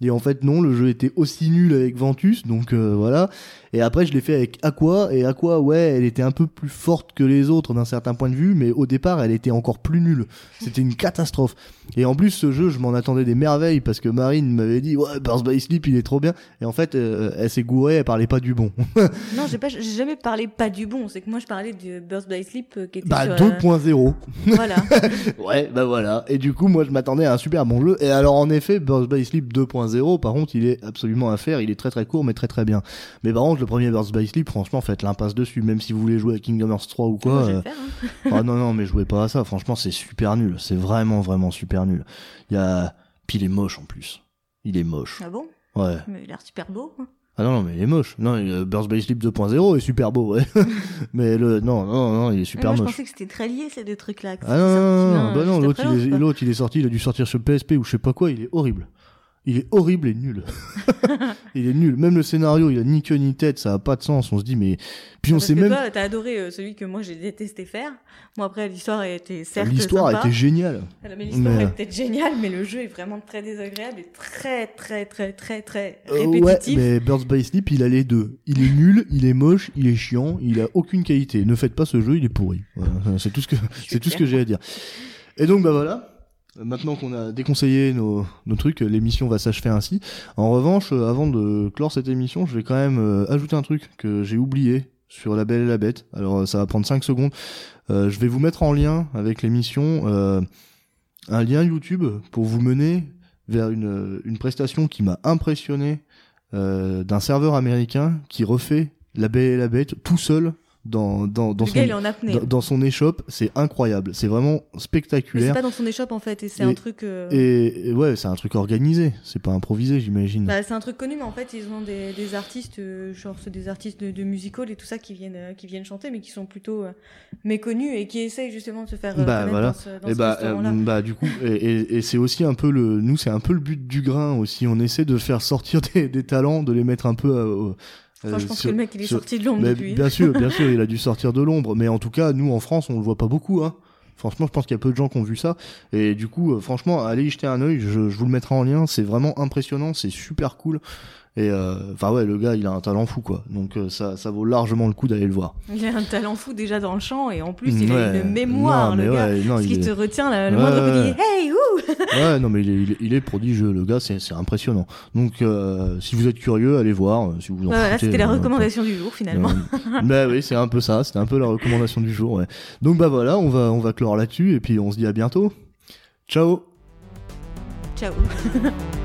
Et en fait, non, le jeu était aussi nul avec Ventus, donc euh, voilà. Et après, je l'ai fait avec Aqua, et Aqua, ouais, elle était un peu plus forte que les autres d'un certain point de vue, mais au départ, elle était encore plus nulle. C'était une catastrophe. Et en plus, ce jeu, je m'en attendais des merveilles, parce que Marine m'avait dit, ouais, Burst by Sleep, il est trop bien. Et en fait, euh, elle s'est gourée, elle parlait pas du bon.
Non, j'ai pas, j'ai jamais parlé pas du bon. C'est que moi, je parlais du Burst by Sleep euh, qui était
bah,
sur, euh,
2.0.
Voilà.
Ouais, bah voilà. Et du coup, moi, je m'attendais à un super bon jeu. Et alors, en effet, Burst by Sleep 2.0, par contre, il est absolument à faire. Il est très très court, mais très très bien. Mais par contre, le premier Burst by Sleep, franchement, faites l'impasse dessus. Même si vous voulez jouer à Kingdom Hearts 3 ou quoi.
je
euh,
faire. hein.
ah non, non, mais jouez pas à ça. Franchement, c'est super nul. C'est vraiment, vraiment super nul. Il y a... Puis il est moche en plus. Il est moche.
Ah bon?
Ouais.
Mais il a l'air super beau. hein.
Ah non, non, mais il est moche. Non, euh, Burst by Sleep 2.0 est super beau, ouais. mais le, non, non, non, il est super
moi, je
moche.
pensais que c'était très lié ces deux trucs-là.
Ah non, non, non, bah non, l'autre il, est-
l'autre,
l'autre il est sorti, il a dû sortir sur PSP ou je sais pas quoi, il est horrible. Il est horrible et nul. il est nul. Même le scénario, il a ni queue ni tête, ça a pas de sens. On se dit, mais. Puis on
Parce
sait
que
même.
toi, t'as adoré euh, celui que moi j'ai détesté faire. Moi après, l'histoire a été certes
L'histoire
sympa.
était géniale.
Alors, mais l'histoire
Mais-
est peut-être géniale, mais le jeu est vraiment très désagréable et très, très, très, très, très
Euh,
répétitif.
ouais, mais Birds by Sleep, il a les deux. Il est nul, il est moche, il est chiant, il a aucune qualité. Ne faites pas ce jeu, il est pourri. Voilà, c'est tout ce que, c'est tout ce que j'ai à dire. Et donc, bah voilà. Maintenant qu'on a déconseillé nos, trucs, l'émission va s'achever ainsi. En revanche, euh, avant de clore cette émission, je vais quand même euh, ajouter un truc que j'ai oublié sur La Belle et la Bête. Alors, euh, ça va prendre 5 secondes. Je vais vous mettre en lien avec l'émission un lien YouTube pour vous mener vers une, une prestation qui m'a impressionné euh, d'un serveur américain qui refait La Belle et la Bête tout seul dans dans dans son
gars,
dans, dans échoppe, c'est incroyable. C'est vraiment
Mais c'est
spectaculaire.
pas dans son échoppe en fait, et c'est un truc. euh,
Et, et ouais, c'est un truc organisé. C'est pas improvisé, j'imagine.
Bah, c'est un truc connu, mais en fait, ils ont des, des artistes, euh, genre des artistes de, de musical et tout ça qui viennent, euh, qui viennent chanter, mais qui sont plutôt méconnus et qui essayent justement de se faire
Bah, voilà.
dans ce, dans
et
ce
bah, bah du coup, et, et, et c'est aussi un peu le, nous c'est un peu le but du grain aussi. On essaie de faire sortir des, des talents, de les mettre un peu.
Enfin, je pense
sur-
que le mec, il est
sur-
sorti de l'ombre
Mais
depuis.
bien sûr, bien sûr, il a dû sortir de l'ombre. Mais en tout cas, nous en France, on le voit pas beaucoup. Hein. Franchement, je pense qu'il y a peu de gens qui ont vu ça. Et du coup, euh, franchement, allez y jeter un œil. Je, je vous le mettrai en lien. C'est vraiment impressionnant. C'est super cool. Et euh, enfin ouais, le gars, il a un talent fou quoi. Donc euh, ça, ça vaut largement le coup d'aller le voir.
Il a un talent fou déjà dans le chant et en plus, il a une mémoire,
Non,
le gars.
ouais, non,
Ce qui
est-
te retient, le moindre petit Hey, ouh
Ouais, non, mais il est, il est, il est prodigieux, le gars, c'est, c'est impressionnant. Donc, euh, si vous êtes curieux, allez voir. Si vous en
Voilà, c'était la
euh,
recommandation du jour finalement.
Euh, bah oui, c'est un peu ça. C'était un peu la recommandation du jour. Ouais. Donc bah voilà, on va, on va clore là-dessus et puis on se dit à bientôt. Ciao.
Ciao